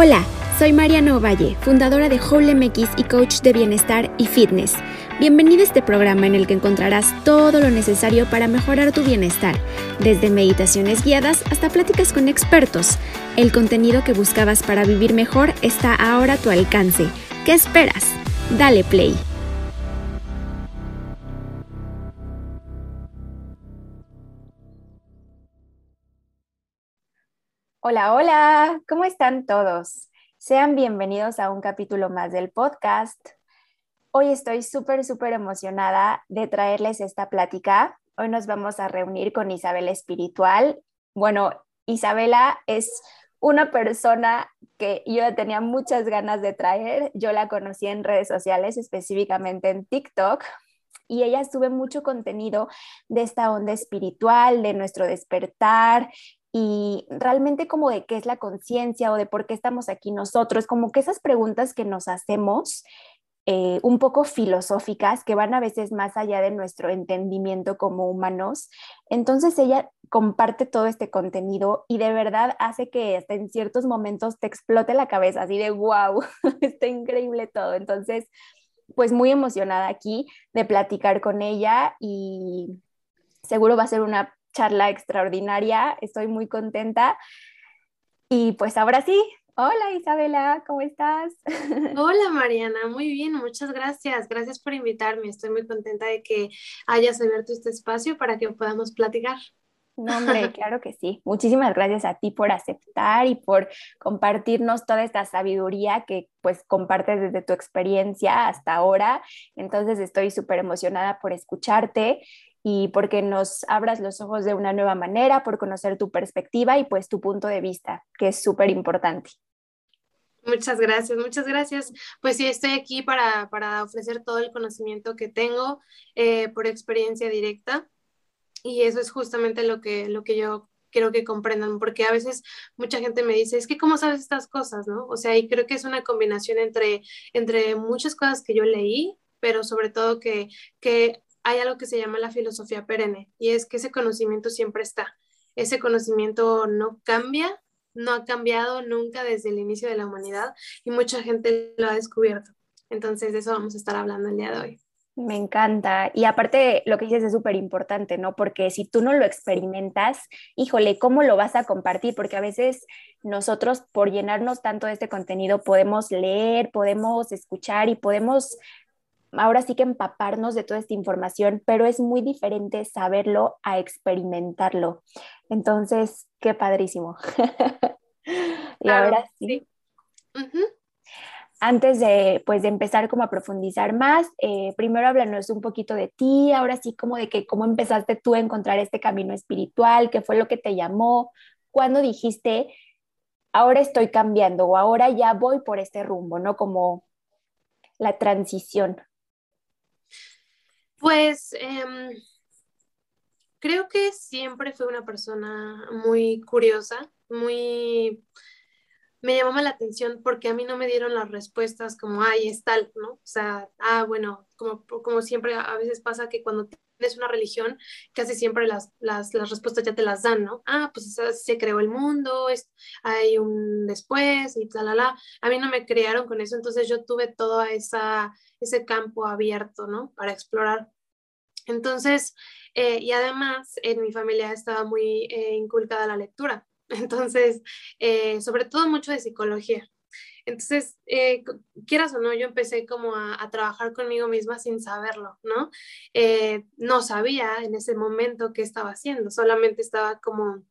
Hola, soy Mariana Ovalle, fundadora de Whole MX y coach de bienestar y fitness. Bienvenido a este programa en el que encontrarás todo lo necesario para mejorar tu bienestar, desde meditaciones guiadas hasta pláticas con expertos. El contenido que buscabas para vivir mejor está ahora a tu alcance. ¿Qué esperas? Dale play. Hola, hola, ¿cómo están todos? Sean bienvenidos a un capítulo más del podcast. Hoy estoy súper, súper emocionada de traerles esta plática. Hoy nos vamos a reunir con Isabela Espiritual. Bueno, Isabela es una persona que yo tenía muchas ganas de traer. Yo la conocí en redes sociales, específicamente en TikTok, y ella sube mucho contenido de esta onda espiritual, de nuestro despertar y realmente como de qué es la conciencia o de por qué estamos aquí nosotros, como que esas preguntas que nos hacemos eh, un poco filosóficas que van a veces más allá de nuestro entendimiento como humanos. Entonces ella comparte todo este contenido y de verdad hace que hasta en ciertos momentos te explote la cabeza, así de wow, está increíble todo. Entonces, pues muy emocionada aquí de platicar con ella y seguro va a ser una charla extraordinaria, estoy muy contenta. Y pues ahora sí, hola Isabela, ¿cómo estás? Hola Mariana, muy bien, muchas gracias. Gracias por invitarme. Estoy muy contenta de que hayas abierto este espacio para que podamos platicar. No, hombre, claro que sí. Muchísimas gracias a ti por aceptar y por compartirnos toda esta sabiduría que pues compartes desde tu experiencia hasta ahora. Entonces estoy súper emocionada por escucharte y porque nos abras los ojos de una nueva manera, por conocer tu perspectiva y pues tu punto de vista, que es súper importante. Muchas gracias, muchas gracias. Pues sí, estoy aquí para, para ofrecer todo el conocimiento que tengo eh, por experiencia directa y eso es justamente lo que, lo que yo quiero que comprendan, porque a veces mucha gente me dice, es que cómo sabes estas cosas, ¿no? O sea, y creo que es una combinación entre, entre muchas cosas que yo leí, pero sobre todo que, que hay algo que se llama la filosofía perenne y es que ese conocimiento siempre está. Ese conocimiento no cambia, no ha cambiado nunca desde el inicio de la humanidad y mucha gente lo ha descubierto. Entonces de eso vamos a estar hablando el día de hoy. Me encanta. Y aparte, lo que dices es súper importante, ¿no? Porque si tú no lo experimentas, híjole, ¿cómo lo vas a compartir? Porque a veces nosotros, por llenarnos tanto de este contenido, podemos leer, podemos escuchar y podemos ahora sí que empaparnos de toda esta información, pero es muy diferente saberlo a experimentarlo. Entonces, qué padrísimo. y ahora sí. Antes de, pues, de empezar como a profundizar más, eh, primero háblanos un poquito de ti, ahora sí como de que cómo empezaste tú a encontrar este camino espiritual, qué fue lo que te llamó, cuándo dijiste, ahora estoy cambiando o ahora ya voy por este rumbo, ¿no? Como la transición. Pues em, creo que siempre fui una persona muy curiosa, muy... Me llamaba la atención porque a mí no me dieron las respuestas como, ay, es tal, ¿no? O sea, ah, bueno, como, como siempre a veces pasa que cuando tienes una religión, casi siempre las, las, las respuestas ya te las dan, ¿no? Ah, pues se creó el mundo, es, hay un después y tal, A mí no me crearon con eso, entonces yo tuve todo esa, ese campo abierto, ¿no? Para explorar. Entonces, eh, y además en mi familia estaba muy eh, inculcada la lectura, entonces, eh, sobre todo mucho de psicología. Entonces, quieras o no, yo empecé como a, a, trabajar conmigo misma sin saberlo, ¿no? no sabía en ese momento qué estaba haciendo, solamente estaba como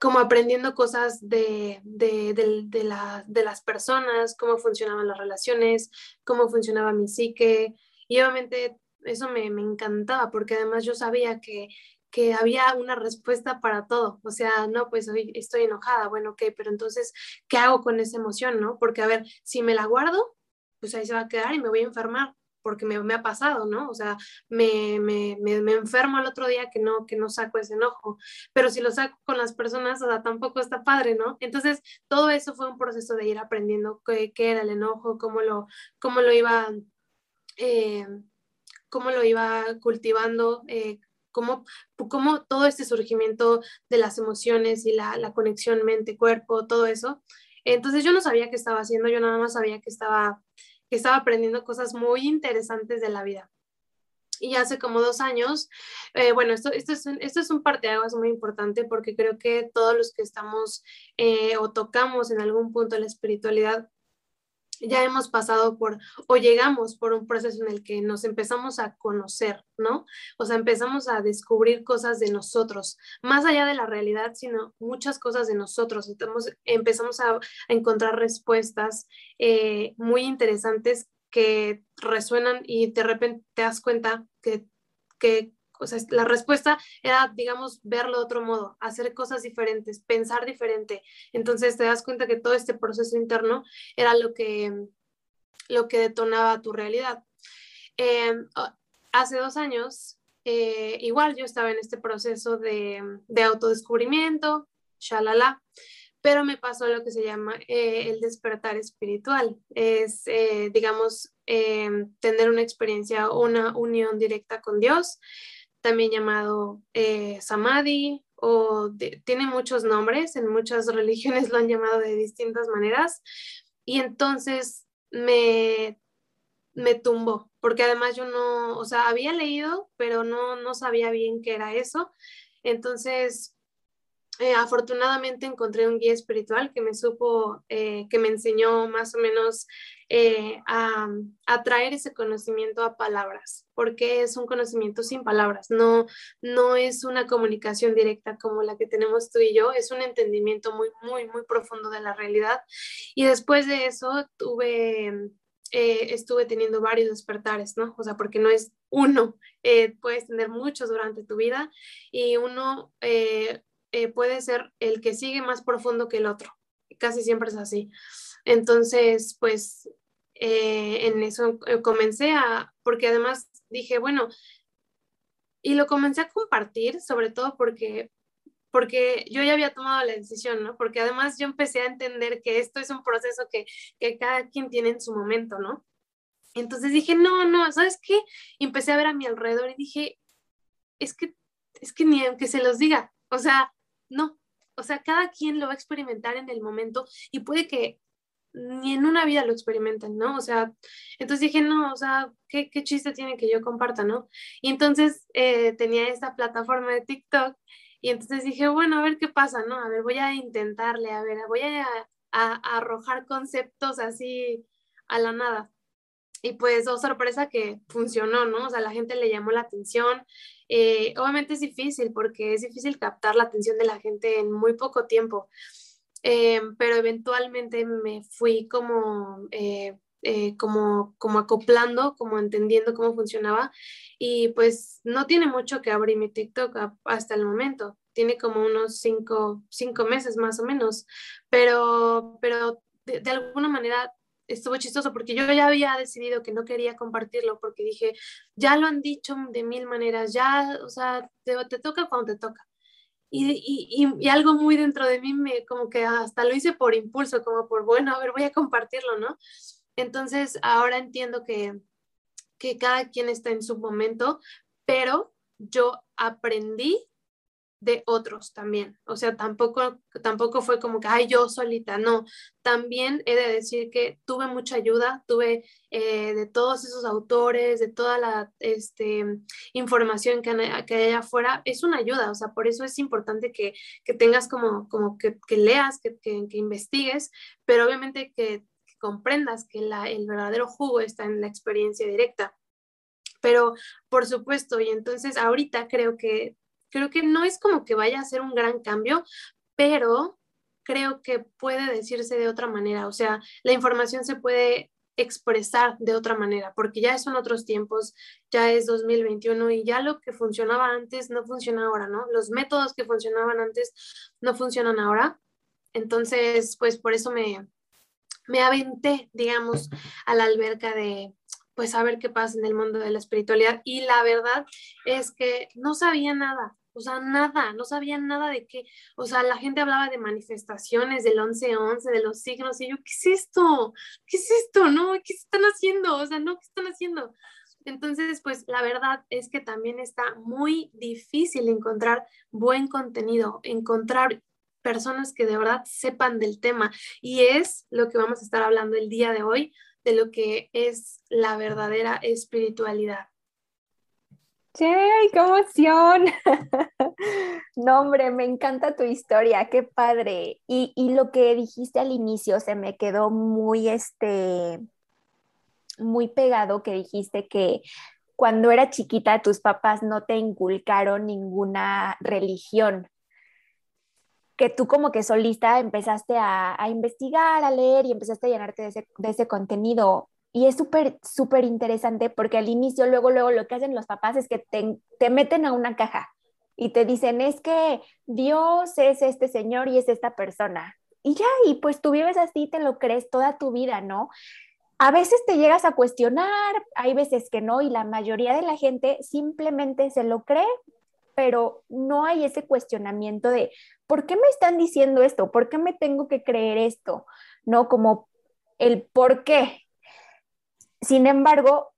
como aprendiendo cosas de, de, de, la, de, las personas, cómo funcionaban las relaciones, cómo funcionaba mi psique. Y obviamente eso me, me encantaba porque además yo sabía que, que había una respuesta para todo. O sea, no, pues estoy enojada, bueno, ok, pero entonces, ¿qué hago con esa emoción, no? Porque, a ver, si me la guardo, pues ahí se va a quedar y me voy a enfermar porque me, me ha pasado, ¿no? O sea, me, me, me, enfermo el otro día que no, que no saco ese enojo, pero si lo saco con las personas, o sea, tampoco está padre, ¿no? Entonces, todo eso fue un proceso de ir aprendiendo qué, qué era el enojo, cómo lo, cómo lo iba... Eh, cómo lo iba cultivando, eh, cómo, cómo, todo este surgimiento de las emociones y la, la conexión mente-cuerpo, todo eso, Entonces yo no sabía qué estaba haciendo, yo nada más sabía que estaba, que estaba aprendiendo cosas muy interesantes de la vida. Y hace como dos años, eh, bueno, esto, esto, es un, esto es un parteaguas muy importante porque creo que todos los que estamos eh, o tocamos en algún punto la espiritualidad ya hemos pasado por o llegamos por un proceso en el que nos empezamos a conocer, ¿no? O sea, empezamos a descubrir cosas de nosotros, más allá de la realidad, sino muchas cosas de nosotros. Entonces, empezamos a, encontrar respuestas eh, muy interesantes que resuenan y de repente te das cuenta que la respuesta era, digamos, verlo de otro modo, hacer cosas diferentes, pensar diferente. Entonces te das cuenta que todo este proceso interno era lo que, lo que detonaba tu realidad. Em, hace dos años, eh, igual yo estaba en este proceso de, de autodescubrimiento, shalala, pero me pasó lo que se llama eh, el despertar espiritual. Es, eh, digamos, tener una experiencia, una unión directa con Dios, también llamado eh, Samadhi, o tiene muchos nombres, en muchas religiones lo han llamado de distintas maneras, y entonces me, me tumbó, porque además yo no, o sea, había leído, pero no, no sabía bien qué era eso, entonces eh, afortunadamente encontré un guía espiritual que me supo, eh, que me enseñó más o menos eh, a, a, traer ese conocimiento a palabras, porque es un conocimiento sin palabras, no, no es una comunicación directa como la que tenemos tú y yo, es un entendimiento muy, muy, muy profundo de la realidad. Y después de eso tuve... estuve teniendo varios despertares, ¿no? O sea, porque no es uno, puedes tener muchos durante tu vida y uno eh, puede ser el que sigue más profundo que el otro. Casi siempre es así. Entonces, pues eh, en eso eh, comencé a, porque además dije, bueno, y lo comencé a compartir, sobre todo porque porque yo ya había tomado la decisión, ¿no? Porque además yo empecé a entender que esto es un proceso que, que cada quien tiene en su momento, ¿no? Entonces dije, no, no, ¿sabes qué? Y empecé a ver a mi alrededor y dije, es que, es que ni aunque se los diga, o sea, no, o sea, cada quien lo va a experimentar en el momento y puede que ni en una vida lo experimenten, ¿no? O sea, entonces dije, no, o sea, ¿qué, chiste tiene que yo comparta, ¿no? Y entonces eh, tenía esta plataforma de TikTok y entonces dije, bueno, a ver qué pasa, ¿no? A ver, voy a intentarle, a ver, voy a, a arrojar conceptos así a la nada. Y pues, oh sorpresa que funcionó, ¿no? O sea, la gente le llamó la atención. Eh, obviamente es difícil porque es difícil captar la atención de la gente en muy poco tiempo, eh, pero eventualmente me fui como, eh, como, como acoplando, como entendiendo cómo funcionaba y pues no tiene mucho que abrir mi TikTok hasta el momento. Tiene como unos cinco, cinco meses más o menos, pero, pero de, de alguna manera estuvo chistoso porque yo ya había decidido que no quería compartirlo porque dije, ya lo han dicho de mil maneras, ya, o sea, te, te toca cuando te toca. Y, y, y, algo muy dentro de mí me como que hasta lo hice por impulso, como por, bueno, a ver, voy a compartirlo, ¿no? Entonces, ahora entiendo que, que cada quien está en su momento, pero yo aprendí de otros también. O sea, tampoco, tampoco fue como que, ay, yo solita, no. También he de decir que tuve mucha ayuda, tuve eh, de todos esos autores, de toda la este, información que, que hay afuera, es una ayuda, o sea, por eso es importante que, que tengas como, como que, que leas, que, que, investigues, pero obviamente que, comprendas que la, el verdadero jugo está en la experiencia directa. Pero, por supuesto, y entonces ahorita creo que Creo que no es como que vaya a ser un gran cambio, pero creo que puede decirse de otra manera. O sea, la información se puede expresar de otra manera, porque ya son otros tiempos, ya es 2021 y ya lo que funcionaba antes no funciona ahora, ¿no? Los métodos que funcionaban antes no funcionan ahora. Entonces, pues por eso me, me aventé, digamos, a la alberca de, pues, a ver qué pasa en el mundo de la espiritualidad. Y la verdad es que no sabía nada. O sea, nada, no sabían nada de qué. O sea, la gente hablaba de manifestaciones del 11-11, de los signos, y yo, ¿qué es esto? ¿Qué es esto? ¿No? ¿Qué están haciendo? O sea, no, ¿qué están haciendo? Entonces, pues la verdad es que también está muy difícil encontrar buen contenido, encontrar personas que de verdad sepan del tema. Y es lo que vamos a estar hablando el día de hoy, de lo que es la verdadera espiritualidad. ¡Qué emoción! no, hombre, me encanta tu historia, qué padre. Y, y, lo que dijiste al inicio se me quedó muy, este, muy pegado, que dijiste que cuando era chiquita tus papás no te inculcaron ninguna religión, que tú como que solista empezaste a, a investigar, a leer y empezaste a llenarte de ese, de ese contenido. Y es súper, súper interesante porque al inicio, luego, luego lo que hacen los papás es que te, te meten a una caja y te dicen, es que Dios es este señor y es esta persona. Y ya, y pues tú vives así, te lo crees toda tu vida, ¿no? A veces te llegas a cuestionar, hay veces que no, y la mayoría de la gente simplemente se lo cree, pero no hay ese cuestionamiento de, ¿por qué me están diciendo esto? ¿Por qué me tengo que creer esto? No como el por qué, sin embargo,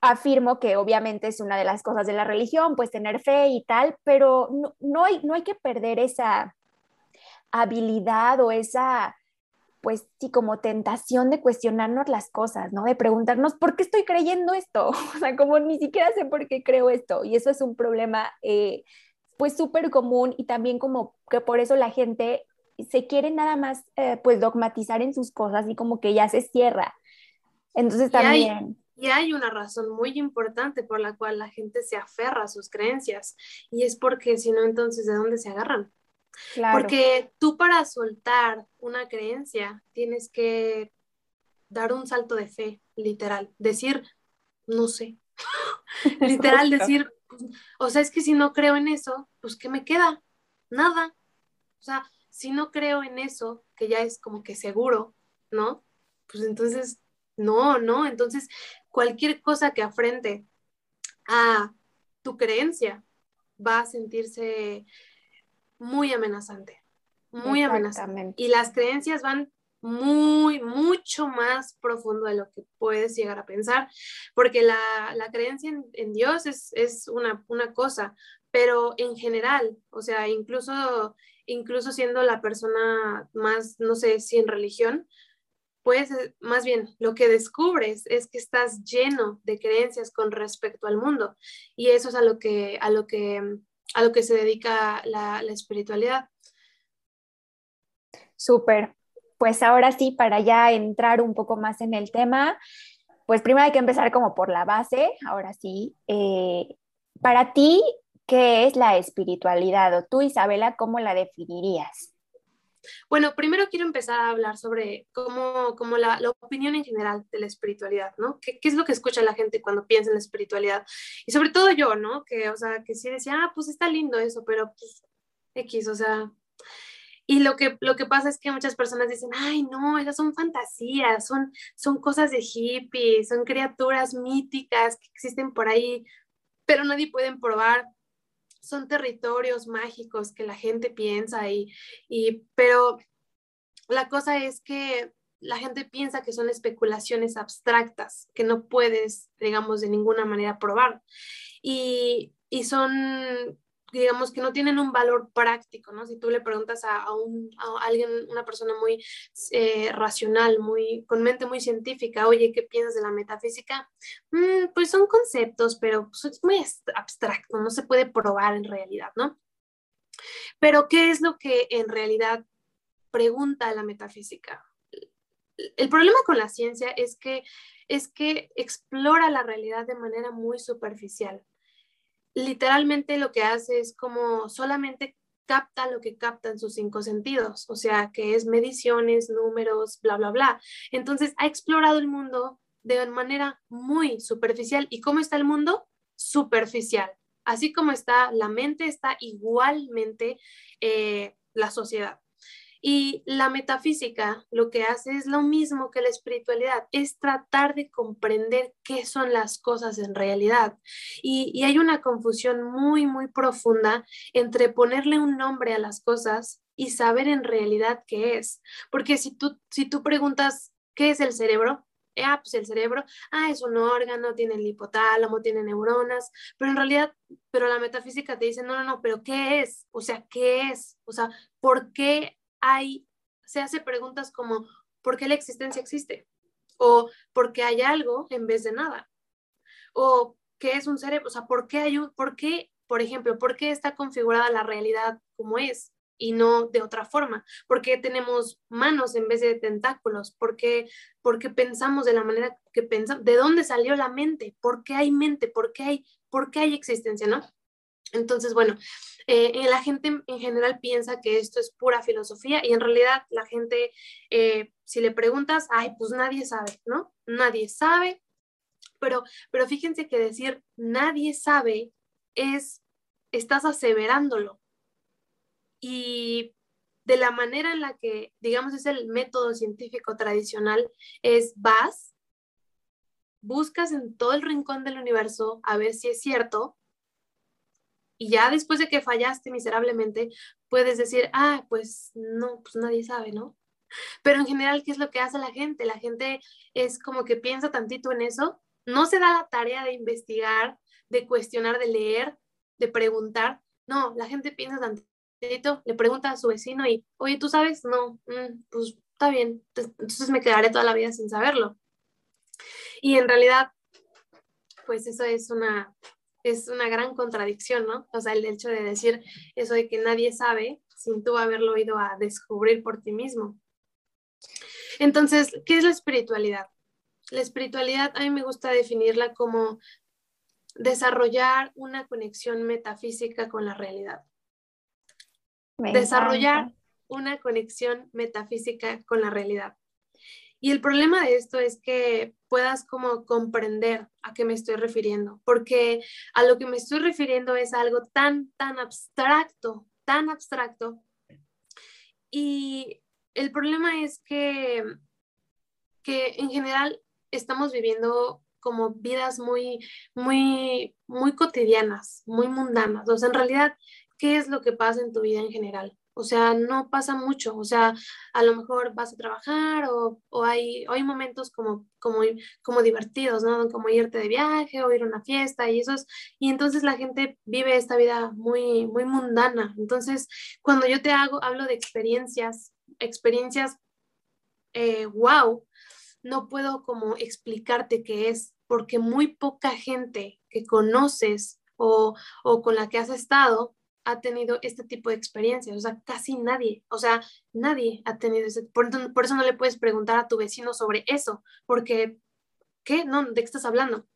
afirmo que obviamente es una de las cosas de la religión, pues tener fe y tal, pero no, hay, no hay que perder esa habilidad o esa, pues sí, como tentación de cuestionarnos las cosas, ¿no? De preguntarnos, ¿por qué estoy creyendo esto? O sea, como ni siquiera sé por qué creo esto. Y eso es un problema, eh, pues súper común y también como que por eso la gente se quiere nada más, eh, pues dogmatizar en sus cosas y como que ya se cierra. Entonces también... Y hay, una razón muy importante por la cual la gente se aferra a sus creencias y es porque si no, entonces, ¿de dónde se agarran? Porque tú para soltar una creencia tienes que dar un salto de fe, literal, decir, no sé, literal decir, o sea, es que si no creo en eso, pues ¿qué me queda? Nada. O sea, si no creo en eso, que ya es como que seguro, ¿no? Pues entonces no, no, entonces cualquier cosa que afrente a tu creencia va a sentirse muy amenazante, muy amenazante. Y las creencias van muy, mucho más profundo de lo que puedes llegar a pensar, porque la, creencia en, Dios es, una, una, cosa, pero en general, o sea, incluso, incluso siendo la persona más, no sé, sin religión, pues más bien lo que descubres es que estás lleno de creencias con respecto al mundo y eso es a lo que, a lo que, a lo que se dedica la, la espiritualidad. Súper. Pues ahora sí, para ya entrar un poco más en el tema, pues primero hay que empezar como por la base, ahora sí. Eh, para ti, ¿qué es la espiritualidad? O tú, Isabela, ¿cómo la definirías? Bueno, primero quiero empezar a hablar sobre cómo, cómo la, la, opinión en general de la espiritualidad, ¿no? ¿Qué, ¿Qué, es lo que escucha la gente cuando piensa en la espiritualidad? Y sobre todo yo, ¿no? Que, o sea, que sí decía, ah, pues está lindo eso, pero pues X, o sea... Y lo que, lo que pasa es que muchas personas dicen, ay, no, esas son fantasías, son, son cosas de hippies, son criaturas míticas que existen por ahí, pero nadie puede probar son territorios mágicos que la gente piensa y, y, pero la cosa es que la gente piensa que son especulaciones abstractas que no puedes, digamos, de ninguna manera probar. Y, y son digamos que no tienen un valor práctico, ¿no? Si tú le preguntas a, alguien, una persona muy eh, racional, muy, con mente muy científica, oye, ¿qué piensas de la metafísica? Mm, pues son conceptos, pero pues, es muy abstracto, no se puede probar en realidad, ¿no? Pero ¿qué es lo que en realidad pregunta la metafísica? El problema con la ciencia es que, es que explora la realidad de manera muy superficial literalmente lo que hace es como solamente capta lo que captan sus cinco sentidos, o sea, que es mediciones, números, bla, bla, bla. Entonces, ha explorado el mundo de manera muy superficial. ¿Y cómo está el mundo? Superficial. Así como está la mente, está igualmente eh, la sociedad. Y la metafísica lo que hace es lo mismo que la espiritualidad, es tratar de comprender qué son las cosas en realidad. Y, hay una confusión muy, muy profunda entre ponerle un nombre a las cosas y saber en realidad qué es. Porque si tú, si tú preguntas qué es el cerebro, eh, ah, pues el cerebro, ah, es un órgano, tiene el hipotálamo, tiene neuronas, pero en realidad, pero la metafísica te dice, no, no, no, pero ¿qué es? O sea, ¿qué es? O sea, ¿por qué hay, se hace preguntas como, ¿por qué la existencia existe? O ¿por qué hay algo en vez de nada? O ¿qué es un cerebro? O sea, ¿por qué hay un, por qué, por ejemplo, por qué está configurada la realidad como es? y no de otra forma? ¿Por qué tenemos manos en vez de tentáculos? ¿Por qué, pensamos de la manera que pensamos? ¿De dónde salió la mente? ¿Por qué hay mente? ¿Por qué hay, por qué hay existencia? ¿no? Entonces, bueno, eh, la gente en general piensa que esto es pura filosofía y en realidad la gente, eh, si le preguntas, ay, pues nadie sabe, ¿no? Nadie sabe, pero, pero fíjense que decir nadie sabe es, estás aseverándolo, y de la manera en la que, digamos, es el método científico tradicional, es vas, buscas en todo el rincón del universo a ver si es cierto, y ya después de que fallaste miserablemente, puedes decir, ah, pues no, pues nadie sabe, ¿no? Pero en general, ¿qué es lo que hace la gente? La gente es como que piensa tantito en eso, no se da la tarea de investigar, de cuestionar, de leer, de preguntar. No, la gente piensa tantito le pregunta a su vecino y, oye, ¿tú sabes? No, mm, pues está bien, entonces me quedaré toda la vida sin saberlo. Y en realidad, pues eso es una, es una gran contradicción, ¿no? O sea, el hecho de decir eso de que nadie sabe sin tú haberlo ido a descubrir por ti mismo. Entonces, ¿qué es la espiritualidad? La espiritualidad a mí me gusta definirla como desarrollar una conexión metafísica con la realidad desarrollar una conexión metafísica con la realidad. Y el problema de esto es que puedas como comprender a qué me estoy refiriendo, porque a lo que me estoy refiriendo es algo tan, tan abstracto, tan abstracto. Y el problema es que, que en general estamos viviendo como vidas muy, muy, muy cotidianas, muy mundanas. O sea, en realidad qué es lo que pasa en tu vida en general. O sea, no pasa mucho, o sea, a lo mejor vas a trabajar o, hay, hay momentos como, como, como divertidos, ¿no? Como irte de viaje o ir a una fiesta y eso y entonces la gente vive esta vida muy, muy mundana. Entonces, cuando yo te hago, hablo de experiencias, experiencias, wow, eh, no puedo como explicarte qué es, porque muy poca gente que conoces o, o con la que has estado ha tenido este tipo de experiencias, o sea, casi nadie, o sea, nadie ha tenido ese, por, eso no le puedes preguntar a tu vecino sobre eso, porque, ¿qué? No, ¿de qué estás hablando?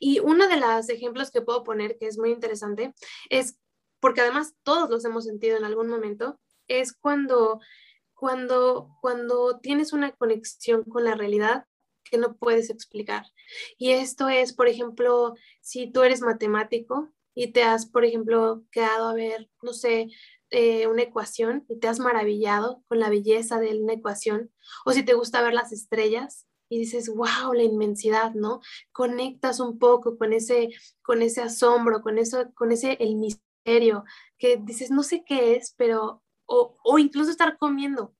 Y uno de los ejemplos que puedo poner, que es muy interesante, es, porque además todos los hemos sentido en algún momento, es cuando, cuando, cuando tienes una conexión con la realidad que no puedes explicar. Y esto es, por ejemplo, si tú eres matemático y te has, por ejemplo, quedado a ver, no sé, eh, una ecuación y te has maravillado con la belleza de una ecuación, o si te gusta ver las estrellas y dices, wow, la inmensidad, ¿no? Conectas un poco con ese, con ese asombro, con eso, con ese, el misterio, que dices, no sé qué es, pero, o, o incluso estar comiendo,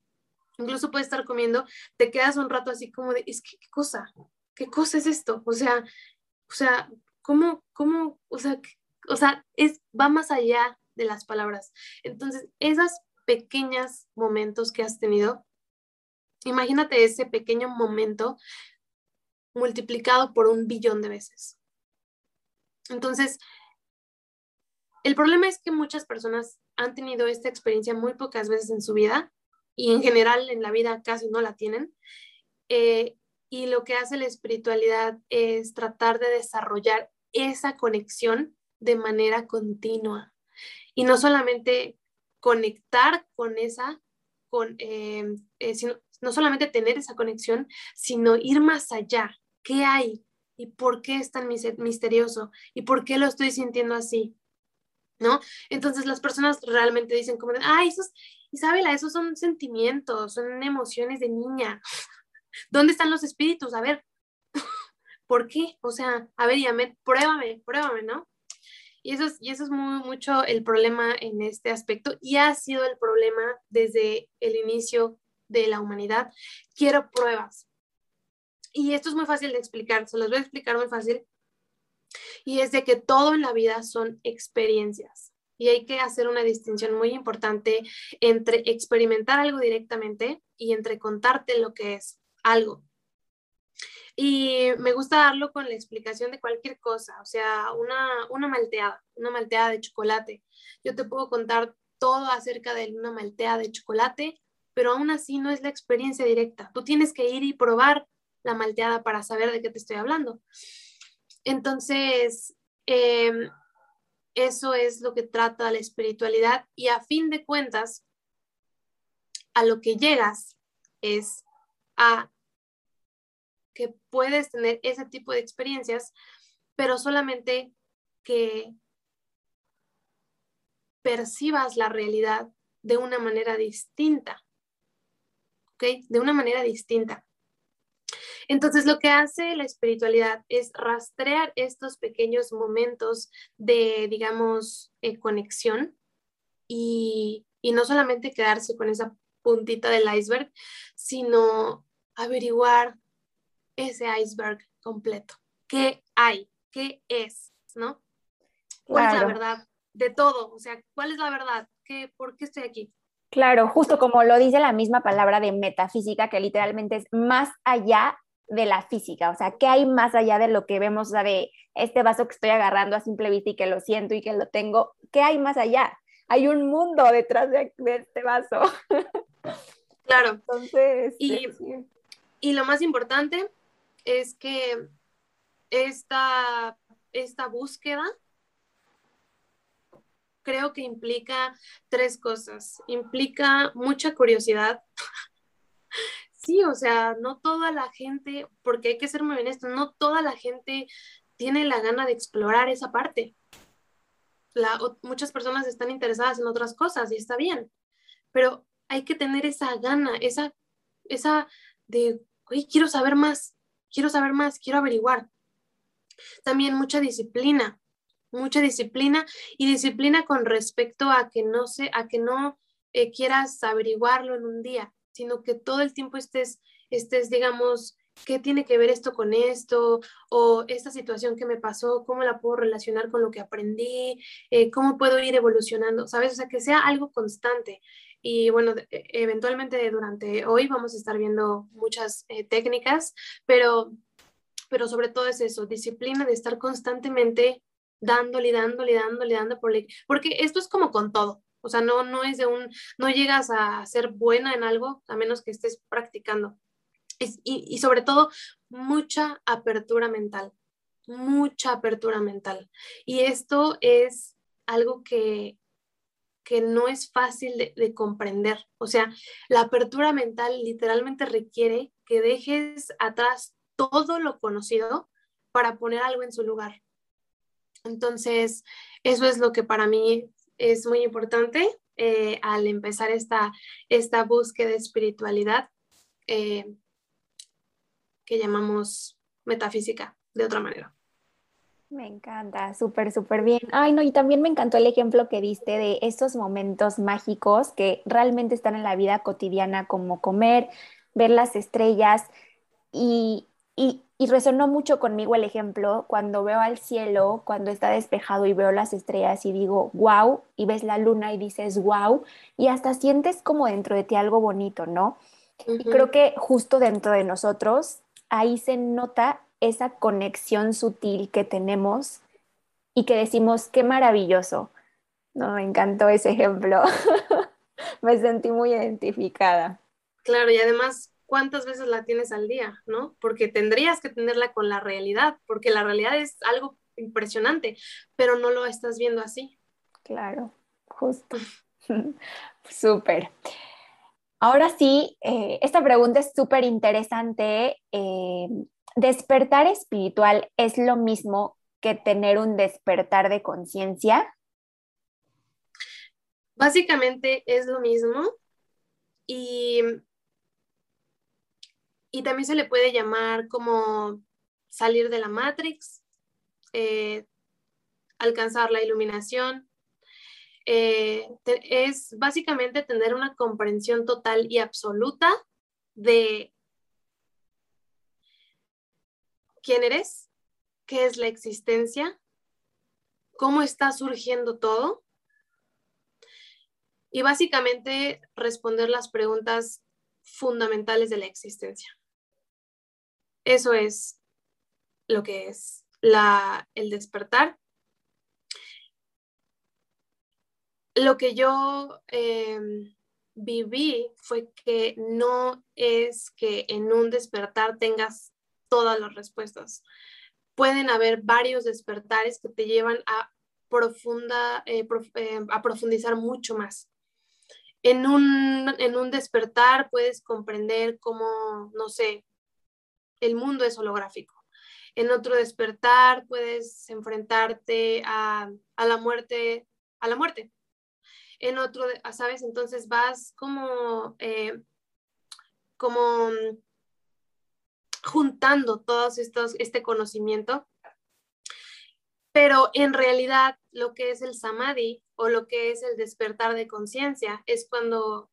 incluso puedes estar comiendo, te quedas un rato así como de, es que, ¿qué cosa? ¿Qué cosa es esto? O sea, o sea, ¿cómo, cómo, o sea, o sea, es, va más allá de las palabras. Entonces, esos pequeños momentos que has tenido, imagínate ese pequeño momento multiplicado por un billón de veces. Entonces, el problema es que muchas personas han tenido esta experiencia muy pocas veces en su vida y en general en la vida casi no la tienen. Eh, y lo que hace la espiritualidad es tratar de desarrollar esa conexión de manera continua. Y no solamente conectar con esa, con, eh, eh, no solamente tener esa conexión, sino ir más allá. ¿Qué hay? ¿Y por qué es tan misterioso? ¿Y por qué lo estoy sintiendo así? ¿No? Entonces las personas realmente dicen como, ah, esos, Isabela, esos son sentimientos, son emociones de niña. ¿Dónde están los espíritus? A ver, ¿por qué? O sea, a ver, me pruébame, pruébame, ¿no? Y eso es, muy, mucho el problema en este aspecto y ha sido el problema desde el inicio de la humanidad. Quiero pruebas. y esto es muy fácil de explicar, se los voy a explicar muy fácil, y es de que todo en la vida son experiencias. Y hay que hacer una distinción muy importante entre experimentar algo directamente y entre contarte lo que es algo. Y me gusta darlo con la explicación de cualquier cosa, o sea, una, una malteada, una malteada de chocolate. Yo te puedo contar todo acerca de una malteada de chocolate, pero aún así no es la experiencia directa. Tú tienes que ir y probar la malteada para saber de qué te estoy hablando. Entonces, em, eso es lo que trata la espiritualidad y a fin de cuentas, a lo que llegas es a que puedes tener ese tipo de experiencias, pero solamente que percibas la realidad de una manera distinta. ¿Ok? De una manera distinta. Entonces, lo que hace la espiritualidad es rastrear estos pequeños momentos de, digamos, eh, conexión y, no solamente quedarse con esa puntita del iceberg, sino averiguar ese iceberg completo. ¿Qué hay? ¿Qué es? ¿No? ¿Cuál es la verdad de todo? O sea, ¿cuál es la verdad? ¿Qué, ¿Por qué estoy aquí? Claro, justo como lo dice la misma palabra de metafísica, que literalmente es más allá de la física, o sea, ¿qué hay más allá de lo que vemos, o sea, de este vaso que estoy agarrando a simple vista y que lo siento y que lo tengo? ¿Qué hay más allá? Hay un mundo detrás de, este vaso. Claro. Entonces, y, y, lo más importante es que esta, esta búsqueda creo que implica tres cosas. Implica mucha curiosidad, sí, o sea, no toda la gente, porque hay que ser muy honesto, no toda la gente tiene la gana de explorar esa parte. muchas personas están interesadas en otras cosas y está bien, pero hay que tener esa gana, esa, esa de, oye, quiero saber más, quiero saber más, quiero averiguar. También mucha disciplina, mucha disciplina y disciplina con respecto a que no sé, a que no eh, quieras averiguarlo en un día, sino que todo el tiempo estés, estés, digamos, ¿qué tiene que ver esto con esto? O esta situación que me pasó, ¿cómo la puedo relacionar con lo que aprendí? Eh, ¿Cómo puedo ir evolucionando? ¿Sabes? O sea, que sea algo constante. Y bueno, e, eventualmente durante hoy vamos a estar viendo muchas eh, técnicas, pero, pero sobre todo es eso, disciplina de estar constantemente dándole, dándole, dándole, dándole, porque esto es como con todo. O sea, no, no es de un, no llegas a ser buena en algo a menos que estés practicando. y, sobre todo, mucha apertura mental, mucha apertura mental. Y esto es algo que, que no es fácil de, de, comprender. O sea, la apertura mental literalmente requiere que dejes atrás todo lo conocido para poner algo en su lugar. Entonces, eso es lo que para mí es muy importante eh, al empezar esta, esta búsqueda de espiritualidad eh, que llamamos metafísica de otra manera. Me encanta, súper, súper bien. Ay, no, y también me encantó el ejemplo que diste de estos momentos mágicos que realmente están en la vida cotidiana, como comer, ver las estrellas y, y, y resonó mucho conmigo el ejemplo cuando veo al cielo, cuando está despejado y veo las estrellas y digo, wow, y ves la luna y dices, wow, y hasta sientes como dentro de ti algo bonito, ¿no? Y creo que justo dentro de nosotros, ahí se nota esa conexión sutil que tenemos y que decimos, qué maravilloso. No, me encantó ese ejemplo. me sentí muy identificada. Claro, y además cuántas veces la tienes al día, ¿no? Porque tendrías que tenerla con la realidad, porque la realidad es algo impresionante, pero no lo estás viendo así. Claro, justo. súper. Ahora sí, eh, esta pregunta es súper interesante. Eh, ¿Despertar espiritual es lo mismo que tener un despertar de conciencia? Básicamente es lo mismo y y también se le puede llamar como salir de la Matrix, eh, alcanzar la iluminación. Eh, es básicamente tener una comprensión total y absoluta de, quién eres, qué es la existencia, cómo está surgiendo todo y básicamente responder las preguntas fundamentales de la existencia. Eso es lo que es el despertar. Lo que yo em, viví fue que no es que en un despertar tengas todas las respuestas. Pueden haber varios despertares que te llevan a, profunda, eh, eh, a profundizar mucho más. En un, en un despertar puedes comprender cómo, no sé, el mundo es holográfico. En otro despertar puedes enfrentarte a, a la muerte, a la muerte en otro, ¿sabes? Entonces vas como, eh, como juntando estos, este conocimiento, pero en realidad lo que es el samadhi o lo que es el despertar de conciencia es cuando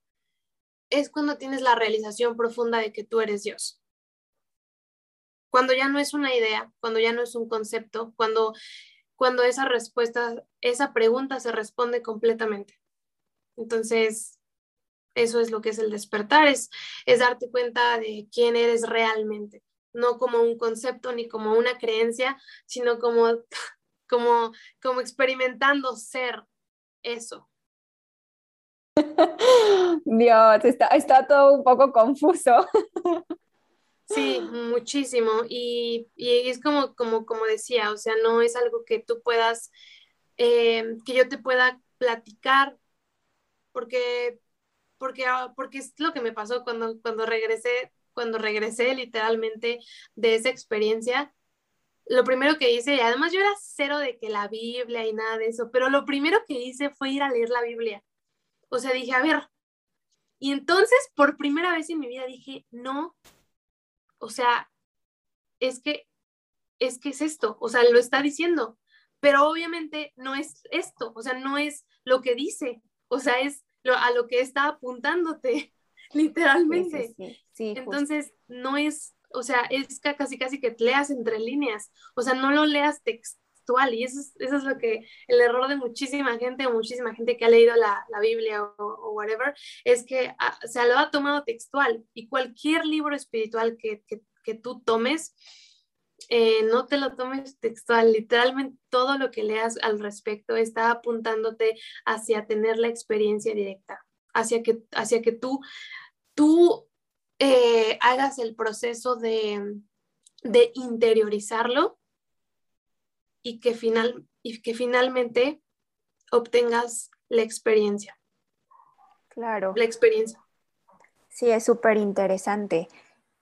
es cuando tienes la realización profunda de que tú eres Dios. Cuando ya no es una idea, cuando ya no es un concepto, cuando cuando esa respuesta, esa pregunta se responde completamente. Entonces, eso es lo que es el despertar, es, es darte cuenta de quién eres realmente, no como un concepto ni como una creencia, sino como, como, como experimentando ser eso. Dios, está, está todo un poco confuso. Sí, muchísimo. Y, y, es como, como, como decía, o sea, no es algo que tú puedas, eh, que yo te pueda platicar porque, porque, ah, porque es lo que me pasó cuando, cuando regresé, cuando regresé literalmente de esa experiencia. Lo primero que hice, y además yo era cero de que la Biblia y nada de eso, pero lo primero que hice fue ir a leer la Biblia. O sea, dije, a ver, y entonces por primera vez en mi vida dije, no, o sea, es que, es que es esto, o sea, lo está diciendo, pero obviamente no es esto, o sea, no es lo que dice, o sea, es lo, a lo que está apuntándote, literalmente. Sí, Entonces, no es, o sea, es casi casi que leas entre líneas, o sea, no lo leas textual. Y eso es, eso es lo que el error de muchísima gente o muchísima gente que ha leído la, la Biblia o, o, whatever, es que ah, se lo ha tomado textual. Y cualquier libro espiritual que, que, que tú tomes, eh, no te lo tomes textual, literalmente todo lo que leas al respecto está apuntándote hacia tener la experiencia directa, hacia que, hacia que tú, tú eh, hagas el proceso de, de interiorizarlo y que, final, y que finalmente obtengas la experiencia. Claro. La experiencia. Sí, es súper interesante.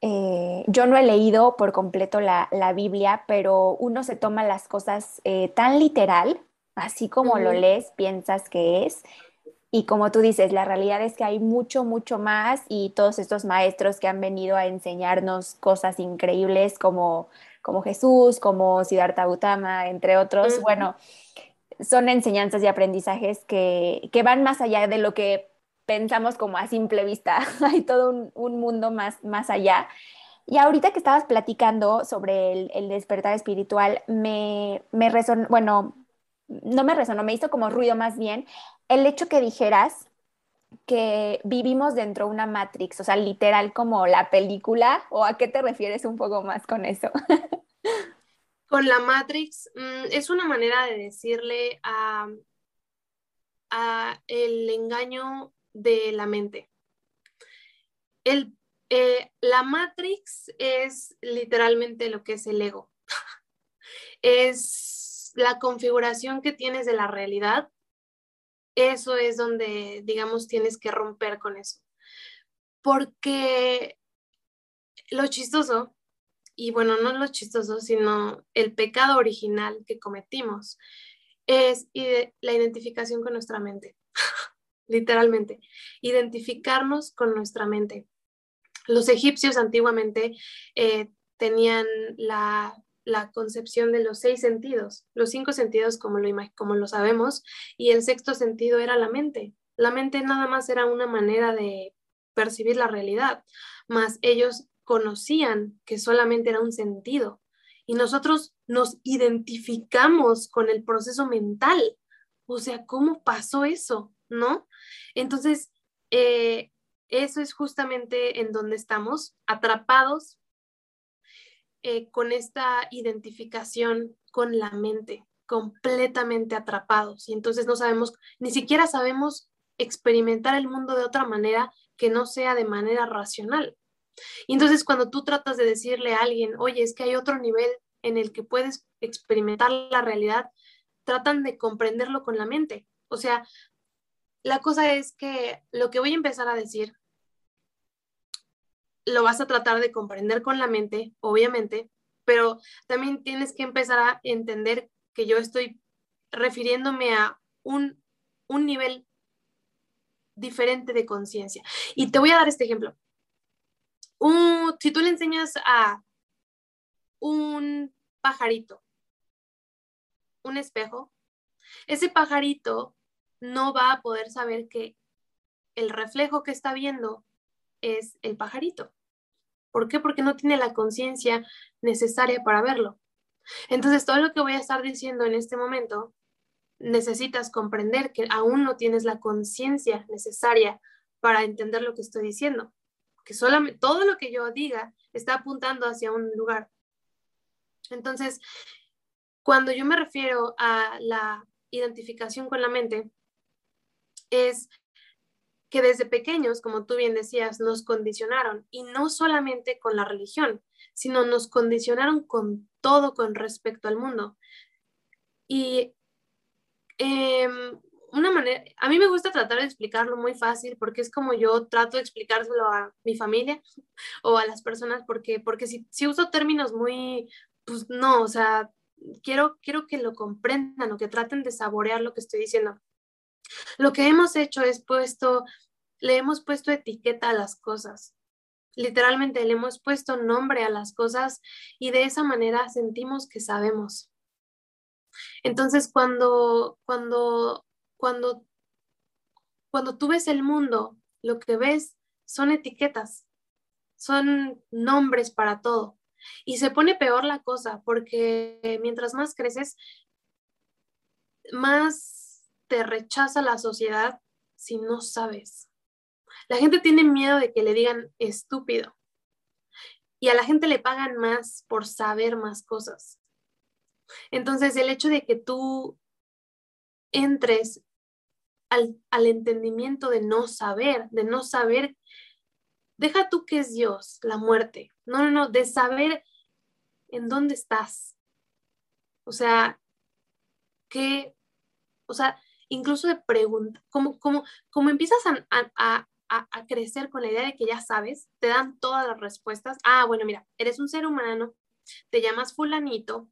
Eh, yo no he leído por completo la, Biblia, pero uno se toma las cosas eh, tan literal, así como lo lees, piensas que es. Y como tú dices, la realidad es que hay mucho, mucho más y todos estos maestros que han venido a enseñarnos cosas increíbles como, como Jesús, como Siddhartha Gautama, entre otros, bueno, son enseñanzas y aprendizajes que, que van más allá de lo que pensamos como a simple vista, hay todo un, mundo más, más allá. Y ahorita que estabas platicando sobre el, despertar espiritual, me, me resonó, bueno, no me resonó, me hizo como ruido más bien el hecho que dijeras que vivimos dentro de una Matrix, o sea, literal como la película, o a qué te refieres un poco más con eso? Con la Matrix mm, es una manera de decirle a, a el engaño de la mente. El, eh, la Matrix es literalmente lo que es el ego. es la configuración que tienes de la realidad. Eso es donde, digamos, tienes que romper con eso. Porque lo chistoso, y bueno, no lo chistoso, sino el pecado original que cometimos, es la identificación con nuestra mente. literalmente, identificarnos con nuestra mente. Los egipcios antiguamente eh, tenían la, concepción de los seis sentidos, los cinco sentidos como lo, como lo sabemos, y el sexto sentido era la mente. La mente nada más era una manera de percibir la realidad, más ellos conocían que solamente era un sentido y nosotros nos identificamos con el proceso mental. O sea, ¿cómo pasó eso? ¿No? Entonces, eh, eso es justamente en donde estamos atrapados eh, con esta identificación con la mente, completamente atrapados. Y entonces no sabemos, ni siquiera sabemos experimentar el mundo de otra manera que no sea de manera racional. Y entonces cuando tú tratas de decirle a alguien, oye, es que hay otro nivel en el que puedes experimentar la realidad, tratan de comprenderlo con la mente. O sea, la cosa es que lo que voy a empezar a decir lo vas a tratar de comprender con la mente, obviamente, pero también tienes que empezar a entender que yo estoy refiriéndome a un, un nivel diferente de conciencia. Y te voy a dar este ejemplo. si tú le enseñas a un pajarito un espejo, ese pajarito no va a poder saber que el reflejo que está viendo es el pajarito. ¿Por qué? Porque no tiene la conciencia necesaria para verlo. Entonces, todo lo que voy a estar diciendo en este momento, necesitas comprender que aún no tienes la conciencia necesaria para entender lo que estoy diciendo. Que solamente todo lo que yo diga está apuntando hacia un lugar. Entonces, cuando yo me refiero a la identificación con la mente, es que desde pequeños, como tú bien decías, nos condicionaron, y no solamente con la religión, sino nos condicionaron con todo con respecto al mundo. Y em, una manera, a mí me gusta tratar de explicarlo muy fácil porque es como yo trato de explicárselo a mi familia o a las personas, porque, porque si, si uso términos muy, pues no, o sea, quiero, quiero que lo comprendan o que traten de saborear lo que estoy diciendo. Lo que hemos hecho es puesto, le hemos puesto etiqueta a las cosas. Literalmente le hemos puesto nombre a las cosas y de esa manera sentimos que sabemos. Entonces, cuando, cuando, cuando, cuando tú ves el mundo, lo que ves son etiquetas, son nombres para todo. Y se pone peor la cosa porque mientras más creces, más te rechaza la sociedad si no sabes. La gente tiene miedo de que le digan estúpido. Y a la gente le pagan más por saber más cosas. Entonces, el hecho de que tú entres al, al, entendimiento de no saber, de no saber Deja tú que es Dios, la muerte. No, no, no, de saber en dónde estás. O sea, que, o sea, incluso de preguntar, como, como, como empiezas a, a, crecer con la idea de que ya sabes, te dan todas las respuestas. Ah, bueno, mira, eres un ser humano, te llamas fulanito,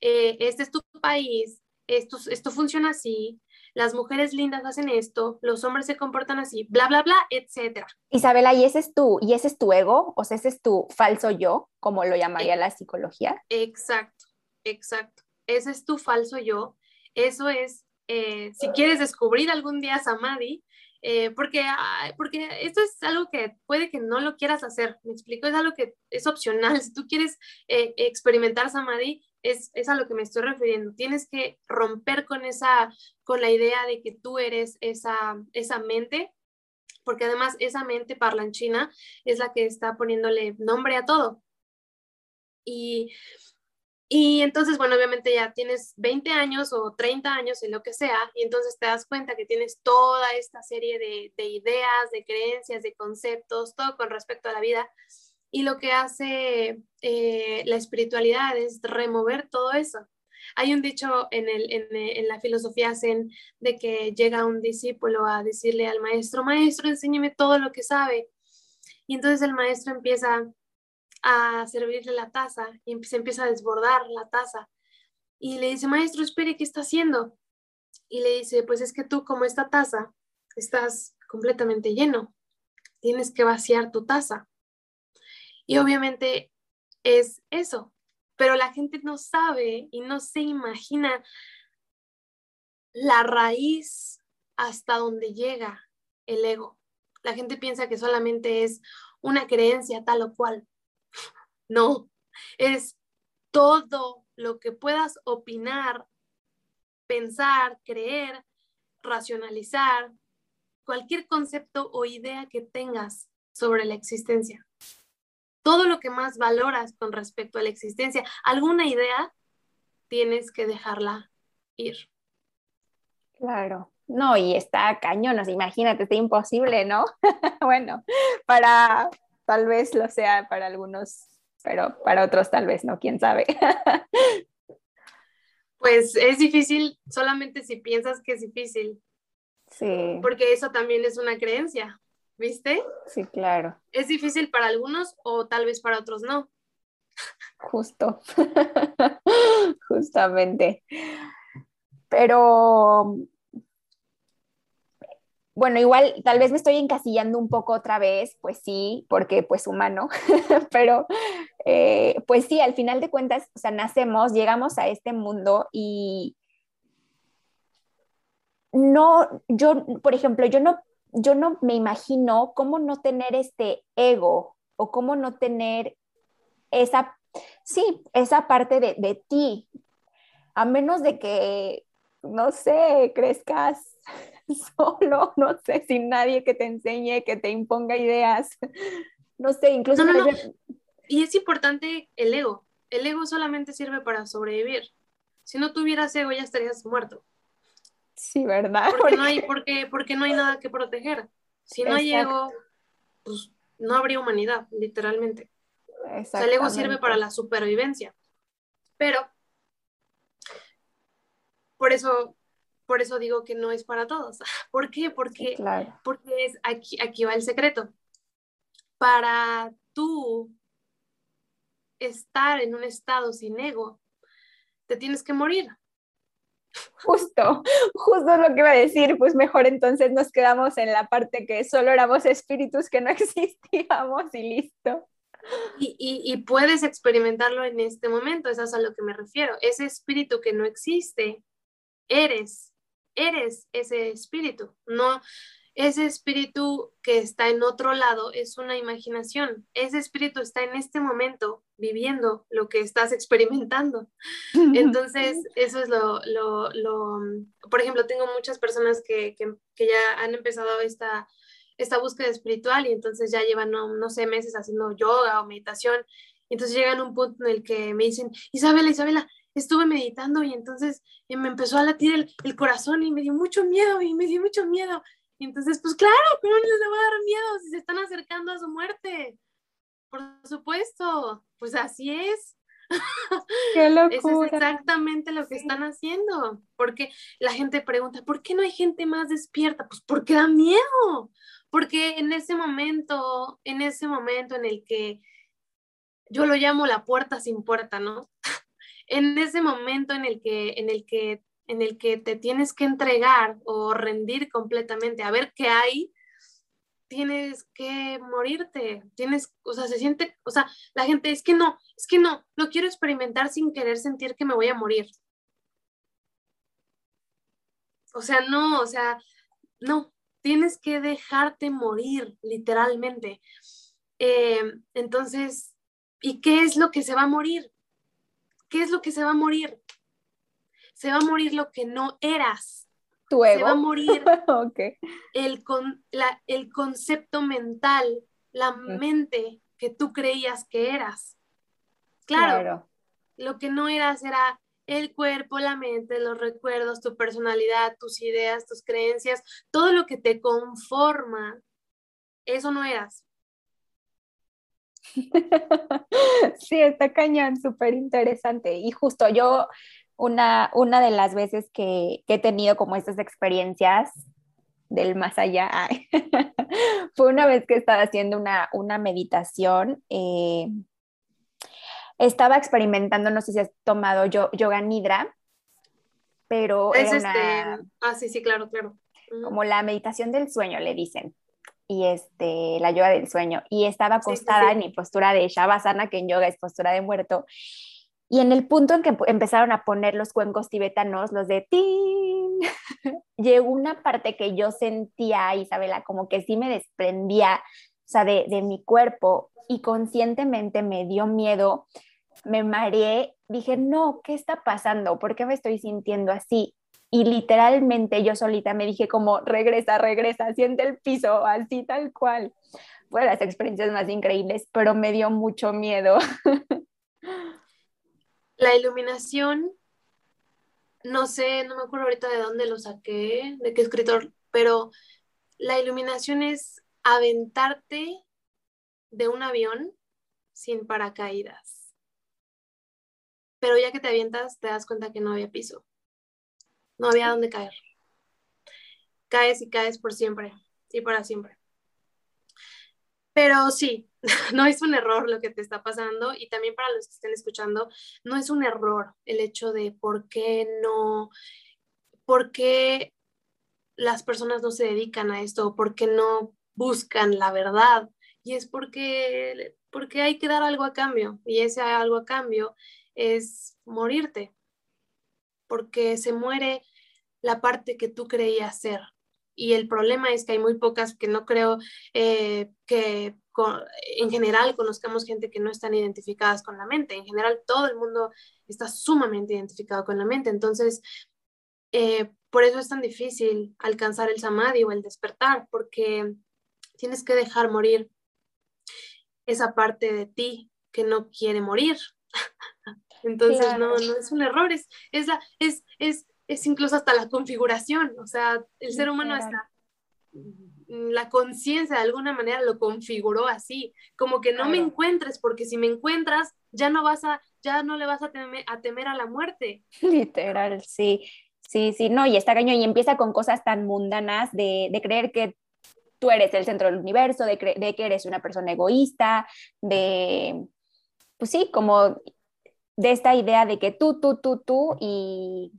eh, este es tu país, esto, esto funciona así, las mujeres lindas hacen esto, los hombres se comportan así, bla, bla, bla, etcétera. Isabela, ¿y ese es tu, y ese es tu ego? O sea, ese es tu falso yo, como lo llamaría la psicología. Exacto, exacto. Ese es tu falso yo. Eso es, eh, si quieres descubrir algún día Samadhi, eh, porque, porque esto es algo que puede que no lo quieras hacer, me explico, es algo que es opcional. Si tú quieres eh, experimentar Samadhi, es, a lo que me estoy refiriendo. Tienes que romper con esa, con la idea de que tú eres esa, esa mente, porque además esa mente parlanchina es la que está poniéndole nombre a todo. Y, y entonces, bueno, obviamente ya tienes 20 años o 30 años en lo que sea, y entonces te das cuenta que tienes toda esta serie de, de ideas, de creencias, de conceptos, todo con respecto a la vida y lo que hace eh, la espiritualidad es remover todo eso. Hay un dicho en, el, en, la filosofía zen de que llega un discípulo a decirle al maestro, maestro, enséñeme todo lo que sabe. Y entonces el maestro empieza a servirle la taza y se empieza a desbordar la taza. Y le dice, maestro, espere, ¿qué está haciendo? Y le dice, pues es que tú como esta taza estás completamente lleno. Tienes que vaciar tu taza. Y obviamente es eso, pero la gente no sabe y no se imagina la raíz hasta donde llega el ego. La gente piensa que solamente es una creencia tal o cual. No, es todo lo que puedas opinar, pensar, creer, racionalizar, cualquier concepto o idea que tengas sobre la existencia. Todo lo que más valoras con respecto a la existencia, alguna idea, tienes que dejarla ir. Claro. No, y está cañón, imagínate, está imposible, ¿no? bueno, para, tal vez lo sea para algunos, pero para otros tal vez no, quién sabe. pues es difícil solamente si piensas que es difícil. Sí. Porque eso también es una creencia, ¿viste? Sí, claro. Es difícil para algunos o tal vez para otros no. Justo, justamente. Pero bueno, igual tal vez me estoy encasillando un poco otra vez, pues sí, porque pues humano, pero eh, pues sí, al final de cuentas, o sea, nacemos, llegamos a este mundo y no, yo, por ejemplo, yo no, yo no me imagino cómo no tener este ego o cómo no tener esa, sí, esa parte de, de ti, a menos de que, no sé, crezcas solo, no sé, sin nadie que te enseñe, que te imponga ideas. No sé, incluso... Y es importante el ego. El ego solamente sirve para sobrevivir. Si no tuvieras ego ya estarías muerto. Sí, ¿verdad? Porque, no hay, porque, porque no hay nada que proteger. Si no hay ego, pues no habría humanidad, literalmente. O sea, el ego sirve para la supervivencia. Pero, por eso por eso digo que no es para todos. ¿Por qué? Porque, porque es, aquí, aquí va el secreto. Para tú estar en un estado sin ego, te tienes que morir. Justo, justo lo que iba a decir, pues mejor entonces nos quedamos en la parte que solo éramos espíritus que no existíamos y listo. Y, y, y, puedes experimentarlo en este momento, eso es a lo que me refiero. Ese espíritu que no existe, eres eres ese espíritu, no ese espíritu que está en otro lado es una imaginación. Ese espíritu está en este momento viviendo lo que estás experimentando. Entonces, eso es lo, lo, lo por ejemplo, tengo muchas personas que, que, que, ya han empezado esta, esta búsqueda espiritual y entonces ya llevan, no, no sé, meses haciendo yoga o meditación. Y entonces llegan a un punto en el que me dicen, Isabela, Isabela, estuve meditando y entonces eh, me empezó a latir el, corazón y me dio mucho miedo y me dio mucho miedo. Y entonces, pues claro, ¿cómo les va a dar miedo si se están acercando a su muerte? Por supuesto, pues así es. Qué locura. Eso es exactamente lo que están haciendo. Porque la gente pregunta, ¿por qué no hay gente más despierta? Pues porque da miedo. Porque en ese momento, en ese momento en el que yo lo llamo la puerta sin puerta, ¿no? en ese momento en el que, en el que, en el que te tienes que entregar o rendir completamente a ver qué hay, tienes que morirte, tienes, o sea, se siente, o sea, la gente es que no, es que no, no quiero experimentar sin querer sentir que me voy a morir. O sea, no, o sea, no, tienes que dejarte morir, literalmente. Eh, entonces, ¿y qué es lo que se va a morir? ¿Qué es lo que se va a morir? Se va a morir lo que no eras. Tu ego. Se va a morir el, con, la, el concepto mental, la mm. mente que tú creías que eras. Claro, lo que no eras era el cuerpo, la mente, los recuerdos, tu personalidad, tus ideas, tus creencias, todo lo que te conforma, eso no eras. sí, está cañón, súper interesante. Y justo yo, una, una de las veces que, he tenido como estas experiencias del más allá, fue una vez que estaba haciendo una, una meditación. Eh, estaba experimentando, no sé si has tomado yo, yoga nidra, pero es este, ah, sí, sí, claro, claro. Como la meditación del sueño, le dicen y este, la yoga del sueño. Y estaba acostada en mi postura de Shavasana, que en yoga es postura de muerto. Y en el punto en que empezaron a poner los cuencos tibetanos, los de tin, llegó una parte que yo sentía, Isabela, como que sí me desprendía, o sea, de, de mi cuerpo y conscientemente me dio miedo me mareé, dije, no, ¿qué está pasando? ¿Por qué me estoy sintiendo así? Y literalmente yo solita me dije como, regresa, regresa, siente el piso, así tal cual. Fue de las experiencias más increíbles, pero me dio mucho miedo. La iluminación, no sé, no me acuerdo ahorita de dónde lo saqué, de qué escritor, pero la iluminación es aventarte de un avión sin paracaídas. Pero ya que te avientas, te das cuenta que no había piso. No había dónde caer. Caes y caes por siempre y para siempre. Pero sí, no es un error lo que te está pasando y también para los que estén escuchando, no es un error el hecho de por qué no, por qué las personas no se dedican a esto, por qué no buscan la verdad. Y es porque, porque hay que dar algo a cambio y ese algo a cambio es morirte, porque se muere la parte que tú creías ser. Y el problema es que hay muy pocas que no creo eh, que en general conozcamos gente que no están identificadas con la mente. En general todo el mundo está sumamente identificado con la mente. Entonces, eh, por eso es tan difícil alcanzar el samadhi o el despertar, porque tienes que dejar morir esa parte de ti que no quiere morir. Entonces, no, no es un error, es, es, la, es, es es incluso hasta la configuración, o sea, el ser humano está, la conciencia de alguna manera lo configuró así, como que no me encuentres, porque si me encuentras, ya no vas a, ya no le vas a temer a, temer a la muerte. Literal, sí, sí, sí, no, y está cañón, y empieza con cosas tan mundanas de, de creer que tú eres el centro del universo, de, de que eres una persona egoísta, de, pues sí, como de esta idea de que tú, tú, tú, tú, y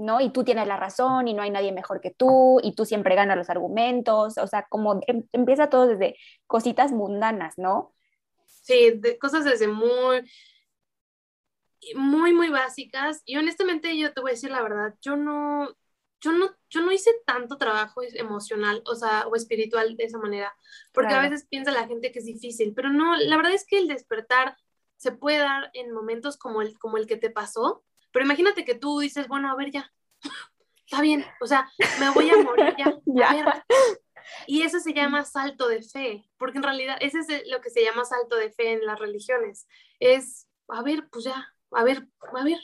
¿no? Y tú tienes la razón y no hay nadie mejor que tú y tú siempre ganas los argumentos, o sea, como em, empieza todo desde cositas mundanas, ¿no? Sí, de cosas desde muy, muy, muy básicas y honestamente yo te voy a decir la verdad, yo no, yo no, yo no hice tanto trabajo emocional, o sea, o espiritual de esa manera, porque a veces piensa la gente que es difícil, pero no, la verdad es que el despertar se puede dar en momentos como el, como el que te pasó, pero imagínate que tú dices, bueno, a ver ya, está bien, o sea, me voy a morir ya. ya. Y eso se llama salto de fe, porque en realidad ese es lo que se llama salto de fe en las religiones. Es, a ver, pues ya, a ver, a ver,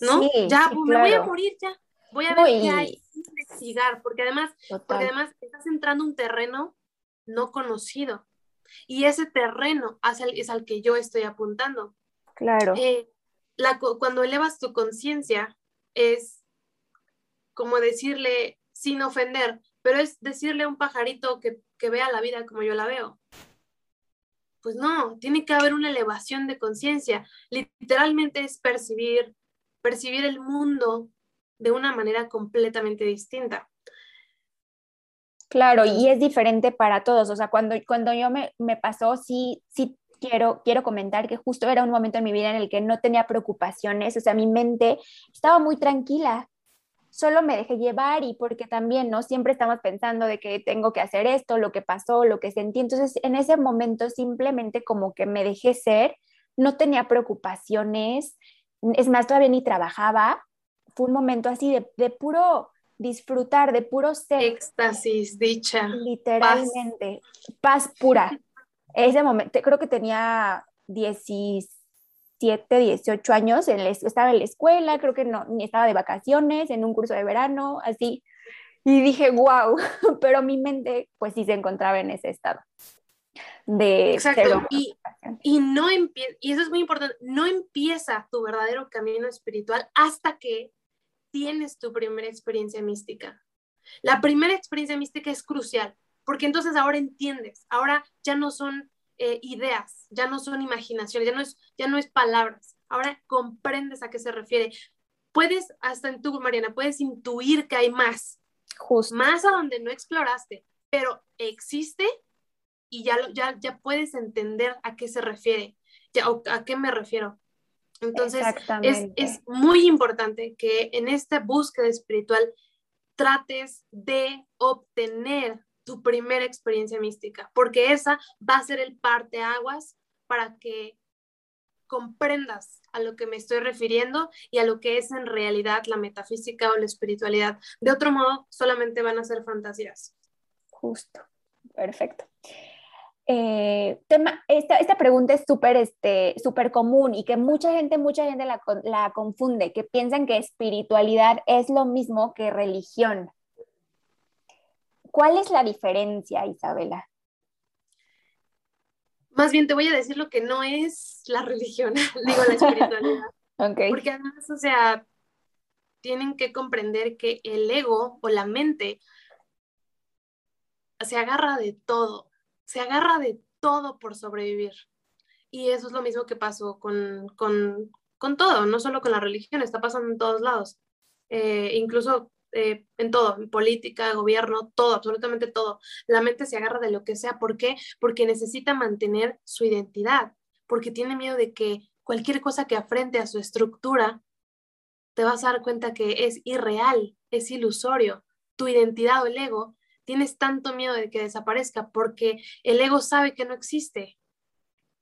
¿no? ya, pues, me voy a morir ya. Voy a ver qué hay, investigar, porque además, porque además estás entrando a un terreno no conocido. Y ese terreno es al, que yo estoy apuntando. Claro. Eh, cuando elevas tu conciencia es como decirle, sin ofender, pero es decirle a un pajarito que, que vea la vida como yo la veo. Pues no, tiene que haber una elevación de conciencia. Literalmente es percibir, percibir el mundo de una manera completamente distinta. Claro, y es diferente para todos. O sea, cuando, cuando yo me, me pasó, sí, sí quiero, quiero comentar que justo era un momento en mi vida en el que no tenía preocupaciones, o sea, mi mente estaba muy tranquila, solo me dejé llevar y porque también, ¿no? Siempre estamos pensando de que tengo que hacer esto, lo que pasó, lo que sentí. Entonces, en ese momento simplemente como que me dejé ser, no tenía preocupaciones, es más, todavía ni trabajaba. Fue un momento así de, de puro disfrutar, de puro ser. Éxtasis, dicha. Literalmente, paz pura ese momento, creo que tenía 17, 18 años, en estaba en la escuela, creo que no, ni estaba de vacaciones, en un curso de verano, así. Y dije, wow, pero mi mente pues sí se encontraba en ese estado. De Exacto, y, y, no y eso es muy importante, no empieza tu verdadero camino espiritual hasta que tienes tu primera experiencia mística. La primera experiencia mística es crucial, porque entonces ahora entiendes, ahora ya no son eh, ideas, ya no son imaginaciones, ya no, es, ya no es palabras, ahora comprendes a qué se refiere. Puedes, hasta en tu, Mariana, puedes intuir que hay más, más a donde no exploraste, pero existe y ya, ya, ya puedes entender a qué se refiere, ya, a qué me refiero. Entonces, es, es, muy importante que en esta búsqueda espiritual trates de obtener tu primera experiencia mística, porque esa va a ser el parteaguas para que comprendas a lo que me estoy refiriendo y a lo que es en realidad la metafísica o la espiritualidad. De otro modo, solamente van a ser fantasías. Justo, perfecto. Eh, tema, esta, esta, pregunta es súper este, común y que mucha gente, mucha gente la confunde, que piensan que espiritualidad es lo mismo que religión. ¿Cuál es la diferencia, Isabela? Más bien te voy a decir lo que no es la religión, digo la espiritualidad. Porque además, o sea, tienen que comprender que el ego o la mente se agarra de todo, se agarra de todo por sobrevivir. Y eso es lo mismo que pasó con, todo, no solo con la religión, está pasando en todos lados. Eh, incluso eh, en todo, en política, gobierno, todo, absolutamente todo. La mente se agarra de lo que sea. ¿Por qué? Porque necesita mantener su identidad, porque tiene miedo de que cualquier cosa que afrente a su estructura, te vas a dar cuenta que es irreal, es ilusorio. Tu identidad o el ego, tienes tanto miedo de que desaparezca porque el ego sabe que no existe.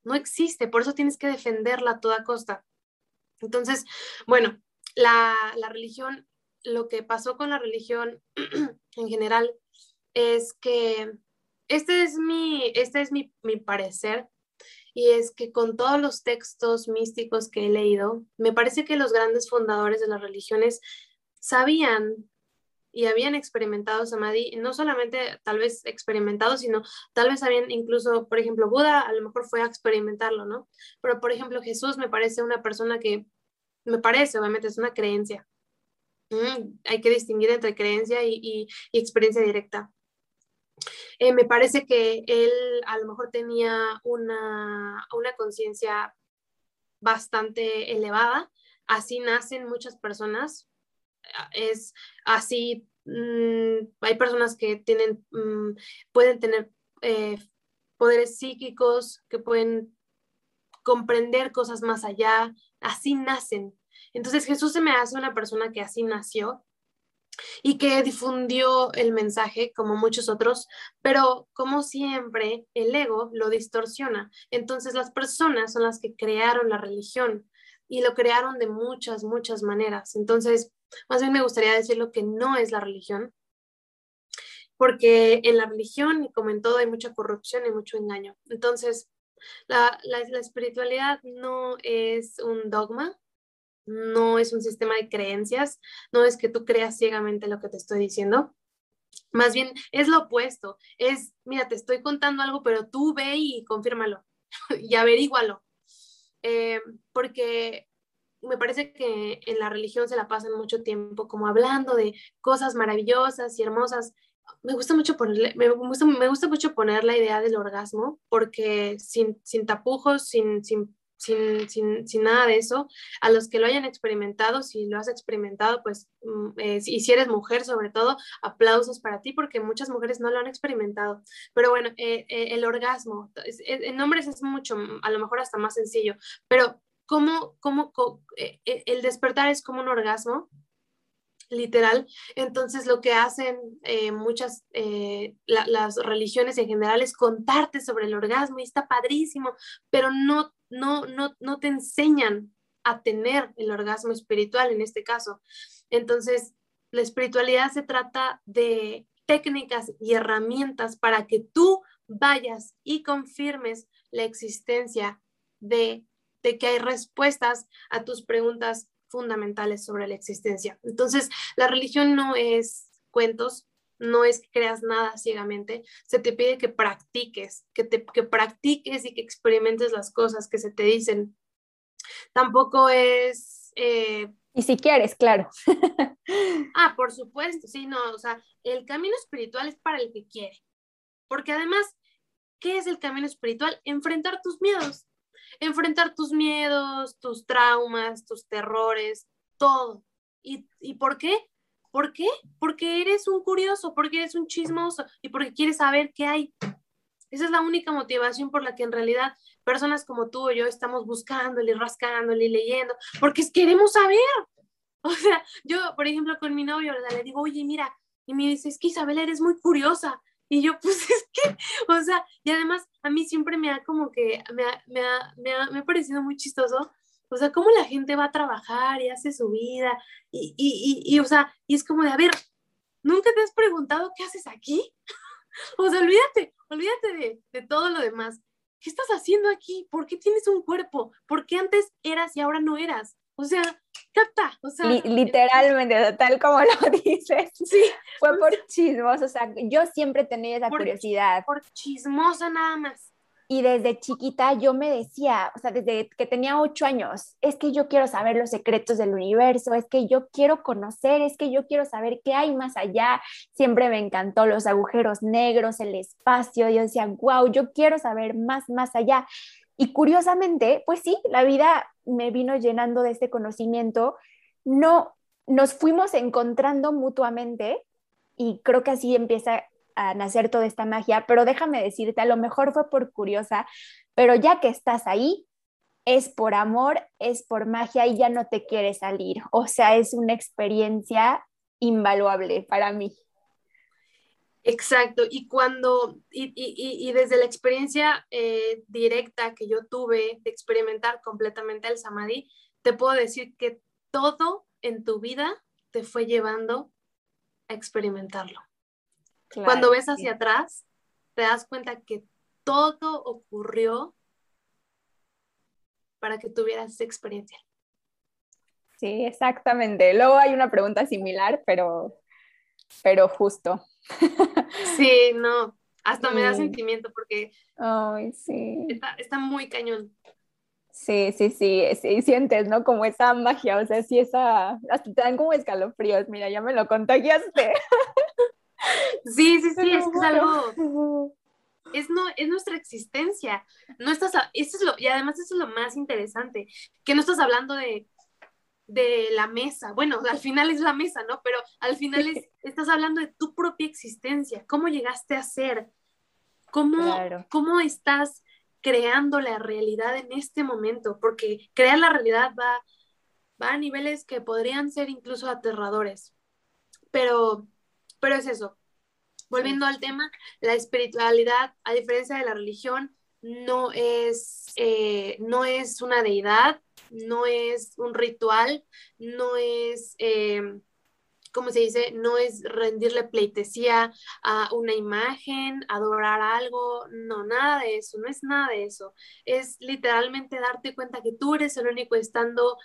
No existe, por eso tienes que defenderla a toda costa. Entonces, bueno, la, la religión lo que pasó con la religión en general es que este es mi, este es mi, mi parecer y es que con todos los textos místicos que he leído, me parece que los grandes fundadores de las religiones sabían y habían experimentado samadhi, no solamente tal vez experimentado, sino tal vez habían incluso, por ejemplo, Buda a lo mejor fue a experimentarlo, ¿no? Pero, por ejemplo, Jesús me parece una persona que, me parece, obviamente, es una creencia, hay que distinguir entre creencia y, experiencia directa. Eh, me parece que él a lo mejor tenía una, conciencia bastante elevada. Así nacen muchas personas. Es así, mm, hay personas que tienen, mm, pueden tener eh, poderes psíquicos, que pueden comprender cosas más allá. Así nacen. Entonces Jesús se me hace una persona que así nació y que difundió el mensaje como muchos otros, pero como siempre el ego lo distorsiona. Entonces las personas son las que crearon la religión y lo crearon de muchas, muchas maneras. Entonces, más bien me gustaría decir lo que no es la religión, porque en la religión, y como en todo, hay mucha corrupción y mucho engaño. Entonces, la, la espiritualidad no es un dogma, no es un sistema de creencias, no es que tú creas ciegamente lo que te estoy diciendo. Más bien es lo opuesto, es, mira, te estoy contando algo, pero tú ve y confírmalo y averígualo. Eh, porque me parece que en la religión se la pasan mucho tiempo como hablando de cosas maravillosas y hermosas. Me gusta mucho ponerle, me gusta, me gusta mucho poner la idea del orgasmo porque sin, sin tapujos, sin, sin sin, sin, nada de eso. A los que lo hayan experimentado, si lo has experimentado, pues, mm, eh, y si eres mujer sobre todo, aplausos para ti porque muchas mujeres no lo han experimentado. Pero bueno, eh, eh, el orgasmo, en hombres es mucho, a lo mejor hasta más sencillo, pero ¿cómo, cómo, el despertar es como un orgasmo? literal. Entonces lo que hacen muchas, las religiones en general es contarte sobre el orgasmo y está padrísimo, pero no no, no, te enseñan a tener el orgasmo espiritual en este caso. Entonces, la espiritualidad se trata de técnicas y herramientas para que tú vayas y confirmes la existencia de, de que hay respuestas a tus preguntas fundamentales sobre la existencia. Entonces, la religión no es cuentos, no es que creas nada ciegamente, se te pide que practiques, que, te, que practiques y que experimentes las cosas que se te dicen. Tampoco es... Eh, y si quieres, claro. ah, por supuesto, sí, no, o sea, el camino espiritual es para el que quiere, porque además, ¿qué es el camino espiritual? Enfrentar tus miedos, enfrentar tus miedos, tus traumas, tus terrores, todo. ¿Y, ¿Y por qué? ¿Por qué? Porque eres un curioso, porque eres un chismoso y porque quieres saber qué hay. Esa es la única motivación por la que en realidad personas como tú o yo estamos buscándole, rascándole, leyendo, porque queremos saber. O sea, yo, por ejemplo, con mi novio le digo, oye, mira, y me dice, es que Isabela, eres muy curiosa. Y yo, pues es que, o sea, y además a mí siempre me ha como que, me ha, me ha, me ha, me ha parecido muy chistoso, o sea, cómo la gente va a trabajar y hace su vida, y, y, y, y o sea, y es como de, a ver, ¿nunca te has preguntado qué haces aquí? o sea, olvídate, olvídate de, de todo lo demás. ¿Qué estás haciendo aquí? ¿Por qué tienes un cuerpo? ¿Por qué antes eras y ahora no eras? O sea, capta, o sea, literalmente, tal como lo dices. Sí. Fue por chismoso, o sea, yo siempre tenía esa Por- curiosidad. por chismosa nada más. Y desde chiquita yo me decía, o sea, desde que tenía ocho años, es que yo quiero saber los secretos del universo, es que yo quiero conocer, es que yo quiero saber qué hay más allá. Siempre me encantó los agujeros negros, el espacio. Yo decía, wow, yo quiero saber más, más allá. Y curiosamente, pues sí, la vida me vino llenando de este conocimiento. No, nos fuimos encontrando mutuamente y creo que así empieza a nacer toda esta magia, pero déjame decirte, a lo mejor fue por curiosa, pero ya que estás ahí, es por amor, es por magia y ya no te quieres salir. O sea, es una experiencia invaluable para mí. Exacto, y cuando, y, y- y- desde la experiencia eh, directa que yo tuve de experimentar completamente el samadhi, te puedo decir que todo en tu vida te fue llevando a experimentarlo. Cuando ves hacia atrás, te das cuenta que todo ocurrió para que tuvieras esa experiencia. Sí, exactamente. Luego hay una pregunta similar, pero, pero justo. Sí, no, hasta me da Sí. sentimiento porque Ay, sí. está, está muy cañón. Sí, sí, sí, sí, sientes, ¿no? Como esa magia, o sea, sí, esa, hasta te dan como escalofríos, mira, ya me lo contagiaste. Sí, sí, sí, es que es algo, es, no, es nuestra existencia. No estás, a- es lo, y además eso es lo más interesante, que no estás hablando de, de la mesa. Bueno, al final es la mesa, ¿no? Pero al final es, estás hablando de tu propia existencia, cómo llegaste a ser, cómo, Claro. cómo estás creando la realidad en este momento, porque crear la realidad va, va a niveles que podrían ser incluso aterradores. Pero, pero es eso. Volviendo al tema, la espiritualidad, a diferencia de la religión, no es, eh, no es una deidad, no es un ritual, no es, eh, ¿cómo se dice? No es rendirle pleitesía a una imagen, adorar algo, no, nada de eso, no es nada de eso. Es literalmente darte cuenta que tú eres el único estando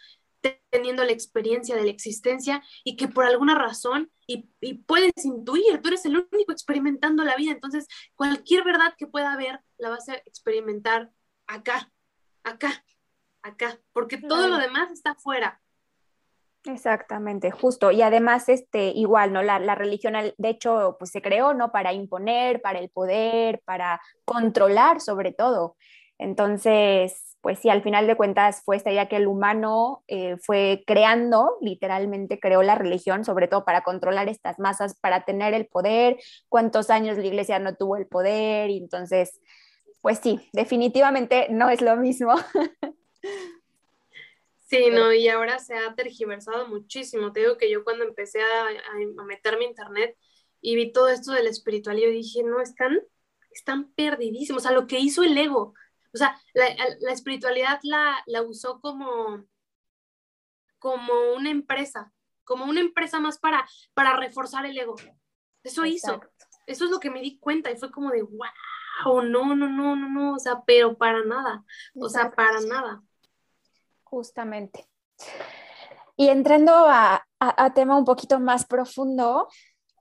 teniendo la experiencia de la existencia y que por alguna razón, y, y, puedes intuir, tú eres el único experimentando la vida, entonces cualquier verdad que pueda haber la vas a experimentar acá, acá, acá, porque todo lo demás está afuera. Exactamente, justo. Y además, este, igual, ¿no? La, la, religión, de hecho, pues se creó, ¿no? Para imponer, para el poder, para controlar sobre todo. Entonces, pues sí, al final de cuentas fue esta idea que el humano eh, fue creando, literalmente creó la religión, sobre todo para controlar estas masas, para tener el poder, cuántos años la iglesia no tuvo el poder, y entonces, pues sí, definitivamente no es lo mismo. Sí, no, y ahora se ha tergiversado muchísimo. Te digo que yo cuando empecé a, a, a meterme a internet y vi todo esto de la espiritualidad, yo dije, no, están, están perdidísimos. O sea, lo que hizo el ego, o sea, la, la espiritualidad la, la, usó como, como una empresa, como una empresa más para, para reforzar el ego. Eso Exacto. hizo. Eso es lo que me di cuenta y fue como de, wow, no, no, no, no, no, o sea, pero para nada, o Exacto. sea, para nada. Justamente. Y entrando a, a, a, tema un poquito más profundo,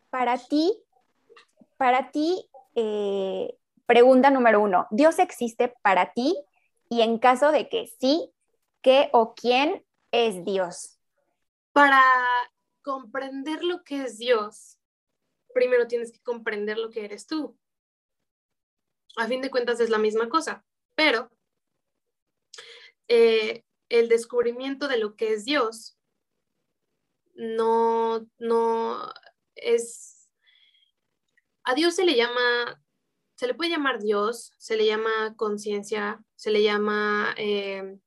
para ti, para ti, eh, pregunta número uno, ¿Dios existe para ti? Y en caso de que sí, ¿qué o quién es Dios? Para comprender lo que es Dios, primero tienes que comprender lo que eres tú. A fin de cuentas es la misma cosa, pero eh, el descubrimiento de lo que es Dios no, no es... A Dios se le llama, se le puede llamar Dios, se le llama conciencia, se le llama eh,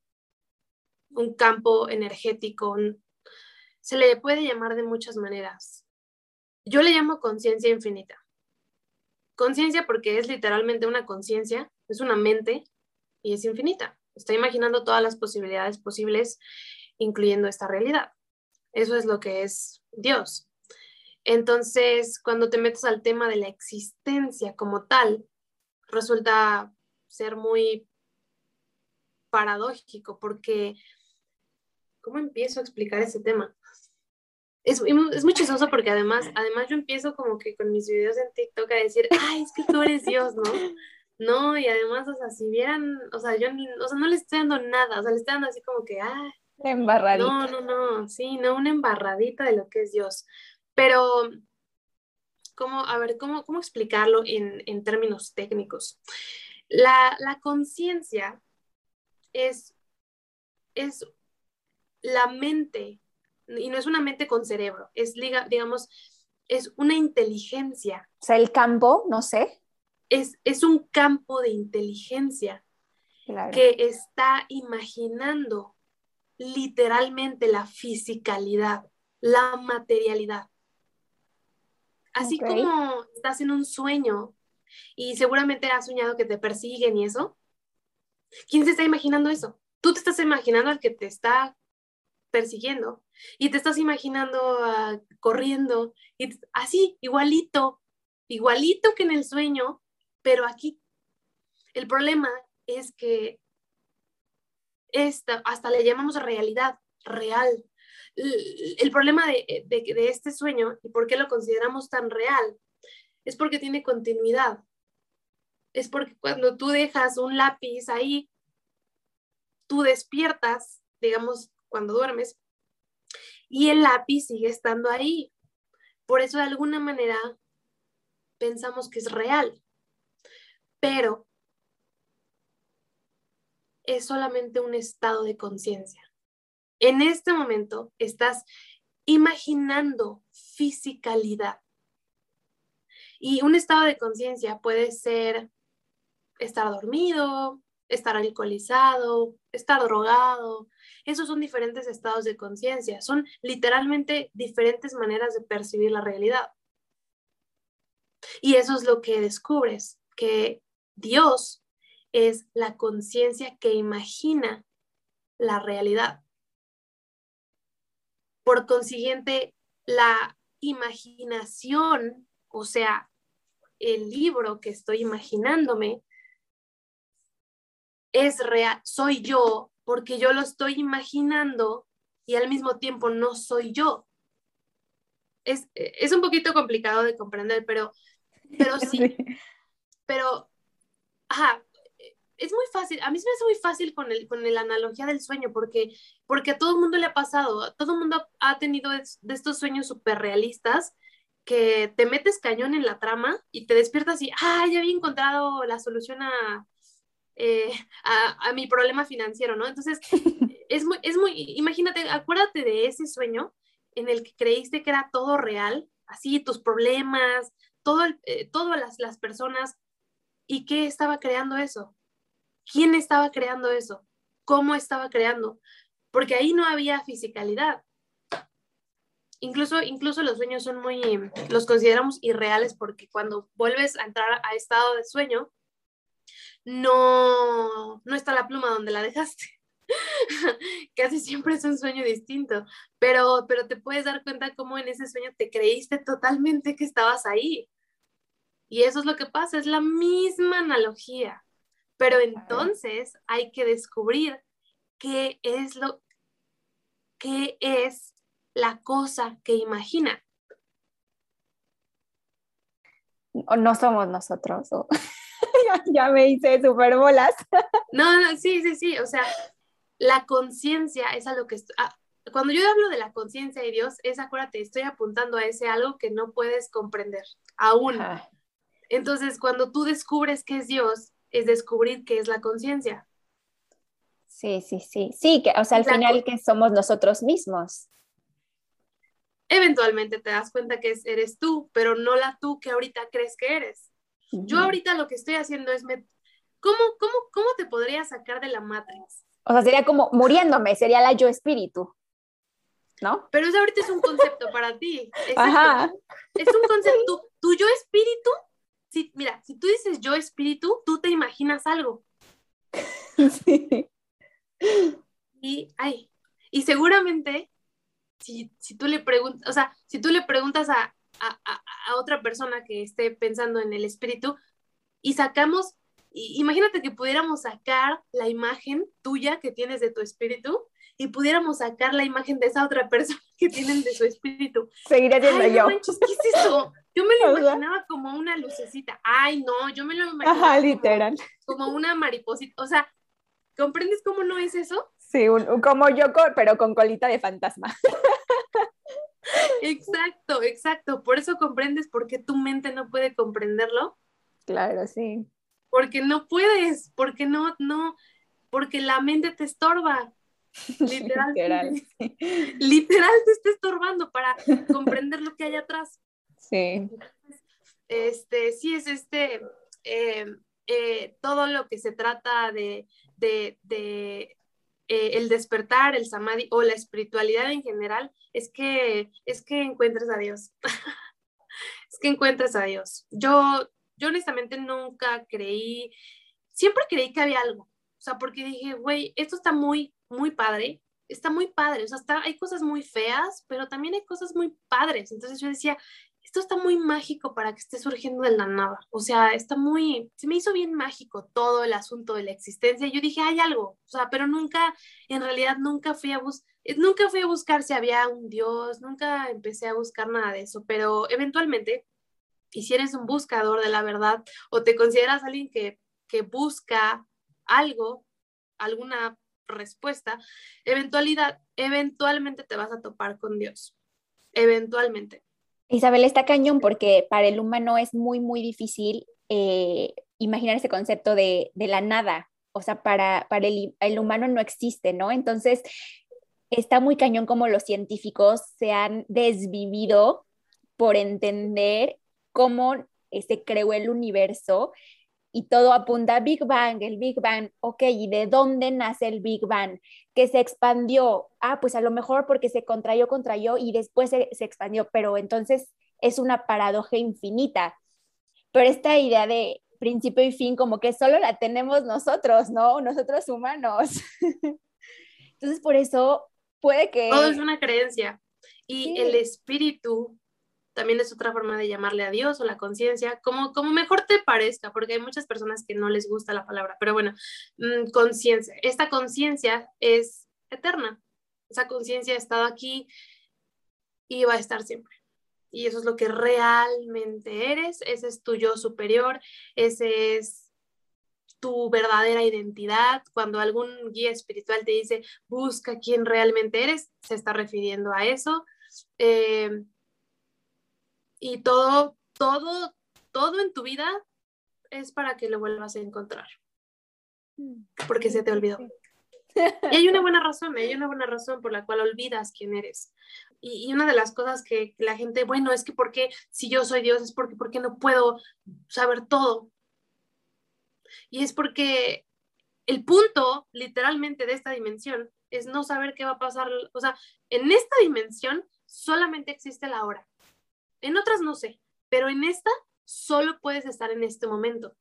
un campo energético, se le puede llamar de muchas maneras. Yo le llamo conciencia infinita. conciencia porque es literalmente una conciencia, es una mente y es infinita. Está imaginando todas las posibilidades posibles, incluyendo esta realidad. Eso es lo que es Dios. Entonces, cuando te metes al tema de la existencia como tal, resulta ser muy paradójico porque, ¿cómo empiezo a explicar ese tema? Es, es, muy chistoso porque además, además yo empiezo como que con mis videos en TikTok a decir, ay, es que tú eres Dios, ¿no? No, y además, o sea, si vieran, o sea, yo, o sea, no le estoy dando nada, o sea, le estoy dando así como que, ah, embarradita. No, no, no, sí, no, una embarradita de lo que es Dios. Pero, ¿cómo, a ver, cómo, cómo explicarlo en, en términos técnicos? La, la conciencia es, es la mente, y no es una mente con cerebro, es, digamos, es una inteligencia. O sea, el campo, no sé. Es, es un campo de inteligencia que está imaginando literalmente la fisicalidad, la materialidad. Así como estás en un sueño y seguramente has soñado que te persiguen y eso, ¿quién se está imaginando eso? Tú te estás imaginando al que te está persiguiendo y te estás imaginando ah, corriendo y así, igualito, igualito que en el sueño, pero aquí. El problema es que esta, hasta le llamamos realidad, real, el problema de, este sueño y por qué lo consideramos tan real es porque tiene continuidad. Es porque cuando tú dejas un lápiz ahí, tú despiertas, digamos, cuando duermes, y el lápiz sigue estando ahí. Por eso de alguna manera pensamos que es real. Pero es solamente un estado de conciencia. En este momento estás imaginando fisicalidad. Y un estado de conciencia puede ser estar dormido, estar alcoholizado, estar drogado. Esos son diferentes estados de conciencia. Son literalmente diferentes maneras de percibir la realidad. Y eso es lo que descubres, que Dios es la conciencia que imagina la realidad. Por consiguiente, la imaginación, o sea, el libro que estoy imaginándome, es real, soy yo, porque yo lo estoy imaginando y al mismo tiempo no soy yo. Es, es un poquito complicado de comprender, pero, pero sí. Pero, ajá, es muy fácil, a mí se me hace muy fácil con, el, con la analogía del sueño, porque, porque a todo el mundo le ha pasado, a todo el mundo ha tenido de estos sueños súper realistas que te metes cañón en la trama y te despiertas y, ah, ya había encontrado la solución a, eh, a, a, mi problema financiero, ¿no? Entonces, es muy, es muy, imagínate, acuérdate de ese sueño en el que creíste que era todo real, así tus problemas, todo eh, todas las, las personas, ¿y qué estaba creando eso? Quién estaba creando eso, cómo estaba creando, porque ahí no había fisicalidad. Incluso, incluso los sueños son muy, los consideramos irreales porque cuando vuelves a entrar a estado de sueño, no, no está la pluma donde la dejaste. Casi siempre es un sueño distinto, pero, pero te puedes dar cuenta cómo en ese sueño te creíste totalmente que estabas ahí. Y eso es lo que pasa, es la misma analogía. Pero entonces hay que descubrir qué es lo qué es la cosa que imagina. No somos nosotros. ya, me hice súper bolas. no, no, sí, sí, sí. O sea, la conciencia es algo que... Ah, cuando yo hablo de la conciencia de Dios, es, acuérdate, estoy apuntando a ese algo que no puedes comprender aún. Entonces, cuando tú descubres que es Dios, es descubrir qué es la conciencia. Sí, sí, sí. Sí, que, o sea, al final que somos nosotros mismos. Eventualmente te das cuenta que eres tú, pero no la tú que ahorita crees que eres. Yo ahorita lo que estoy haciendo es, me... ¿Cómo, cómo, ¿cómo te podría sacar de la Matrix? O sea, sería como muriéndome, sería la yo espíritu, ¿no? Pero eso ahorita es un concepto para ti. Ajá. Es un concepto, tu yo espíritu si, mira, si tú dices yo espíritu, tú te imaginas algo. Sí. Y, ay, y seguramente, si, si tú le preguntas, o sea, si tú le preguntas a, a, a, a otra persona que esté pensando en el espíritu y sacamos, imagínate que pudiéramos sacar la imagen tuya que tienes de tu espíritu y pudiéramos sacar la imagen de esa otra persona que tienen de su espíritu. Seguiré siendo Ay, yo. no manches, ¿qué es eso? Yo me lo imaginaba como una lucecita. Ay, no, yo me lo imaginaba Ajá, como- literal. como una mariposita. O sea, ¿comprendes cómo no es eso? Sí, un- como yo, pero con colita de fantasma. Exacto, exacto. Por eso comprendes por qué tu mente no puede comprenderlo. Claro, sí. Porque no puedes, porque no, no, porque la mente te estorba. Literal. Literal te está estorbando para comprender lo que hay atrás. Sí. Este, sí es este, eh, eh, todo lo que se trata de, de, eh, el despertar, el samadhi o la espiritualidad en general, es que, es que encuentres a Dios. es que encuentres a Dios. Yo, yo honestamente nunca creí, siempre creí que había algo. O sea, porque dije, güey, esto está muy, muy padre, está muy padre. O sea, está, hay cosas muy feas, pero también hay cosas muy padres. Entonces yo decía, esto está muy mágico para que esté surgiendo de la nada. O sea, está muy, se me hizo bien mágico todo el asunto de la existencia. Yo dije, hay algo, o sea, pero nunca, en realidad nunca fui a buscar, nunca fui a buscar si había un Dios, nunca empecé a buscar nada de eso, pero eventualmente, y si eres un buscador de la verdad o te consideras alguien que, que busca algo, alguna respuesta, eventualidad, eventualmente te vas a topar con Dios. Eventualmente. Isabel está cañón porque para el humano es muy, muy difícil eh, imaginar ese concepto de, de, la nada. O sea, para, para el, el, humano no existe, ¿no? Entonces, está muy cañón como los científicos se han desvivido por entender cómo eh, se creó el universo y todo apunta a Big Bang, el Big Bang, ok, ¿y de dónde nace el Big Bang? Que se expandió, ah, pues a lo mejor porque se contrayó, contrayó y después se, se expandió, pero entonces es una paradoja infinita. Pero esta idea de principio y fin como que solo la tenemos nosotros, ¿no? Nosotros humanos. entonces por eso puede que... Todo es una creencia. Y sí. el espíritu también es otra forma de llamarle a Dios o la conciencia, como, como mejor te parezca, porque hay muchas personas que no les gusta la palabra, pero bueno, mmm, conciencia. Esta conciencia es eterna. Esa conciencia ha estado aquí y va a estar siempre. Y eso es lo que realmente eres, ese es tu yo superior, ese es tu verdadera identidad. Cuando algún guía espiritual te dice, busca quién realmente eres, se está refiriendo a eso. Eh, y todo, todo, todo en tu vida es para que lo vuelvas a encontrar. Porque se te olvidó. Y hay una buena razón, hay una buena razón por la cual olvidas quién eres. Y, y una de las cosas que, que, la gente, bueno, es que porque si yo soy Dios es porque, porque no puedo saber todo. Y es porque el punto literalmente de esta dimensión es no saber qué va a pasar. O sea, en esta dimensión solamente existe la hora. En otras no sé, pero en esta solo puedes estar en este momento.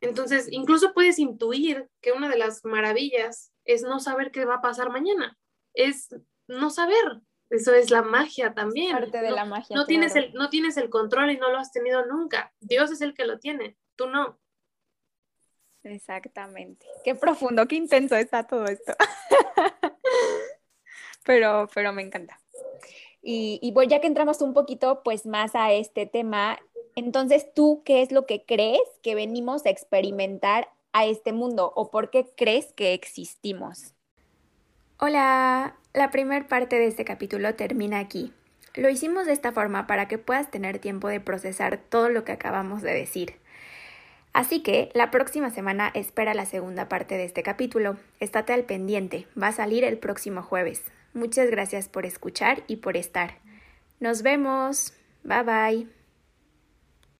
Entonces, incluso puedes intuir que una de las maravillas es no saber qué va a pasar mañana. Es no saber. Eso es la magia también. Parte de no, la magia. No, claro. tienes el, no tienes el control y no lo has tenido nunca. Dios es el que lo tiene, tú no. Exactamente. Qué profundo, qué intenso está todo esto. pero, pero me encanta. Y, bueno, ya que entramos un poquito pues más a este tema, entonces tú, ¿qué es lo que crees que venimos a experimentar a este mundo o por qué crees que existimos? Hola, la primera parte de este capítulo termina aquí. Lo hicimos de esta forma para que puedas tener tiempo de procesar todo lo que acabamos de decir. Así que la próxima semana espera la segunda parte de este capítulo. Estate al pendiente, va a salir el próximo jueves. Muchas gracias por escuchar y por estar. Nos vemos. Bye bye.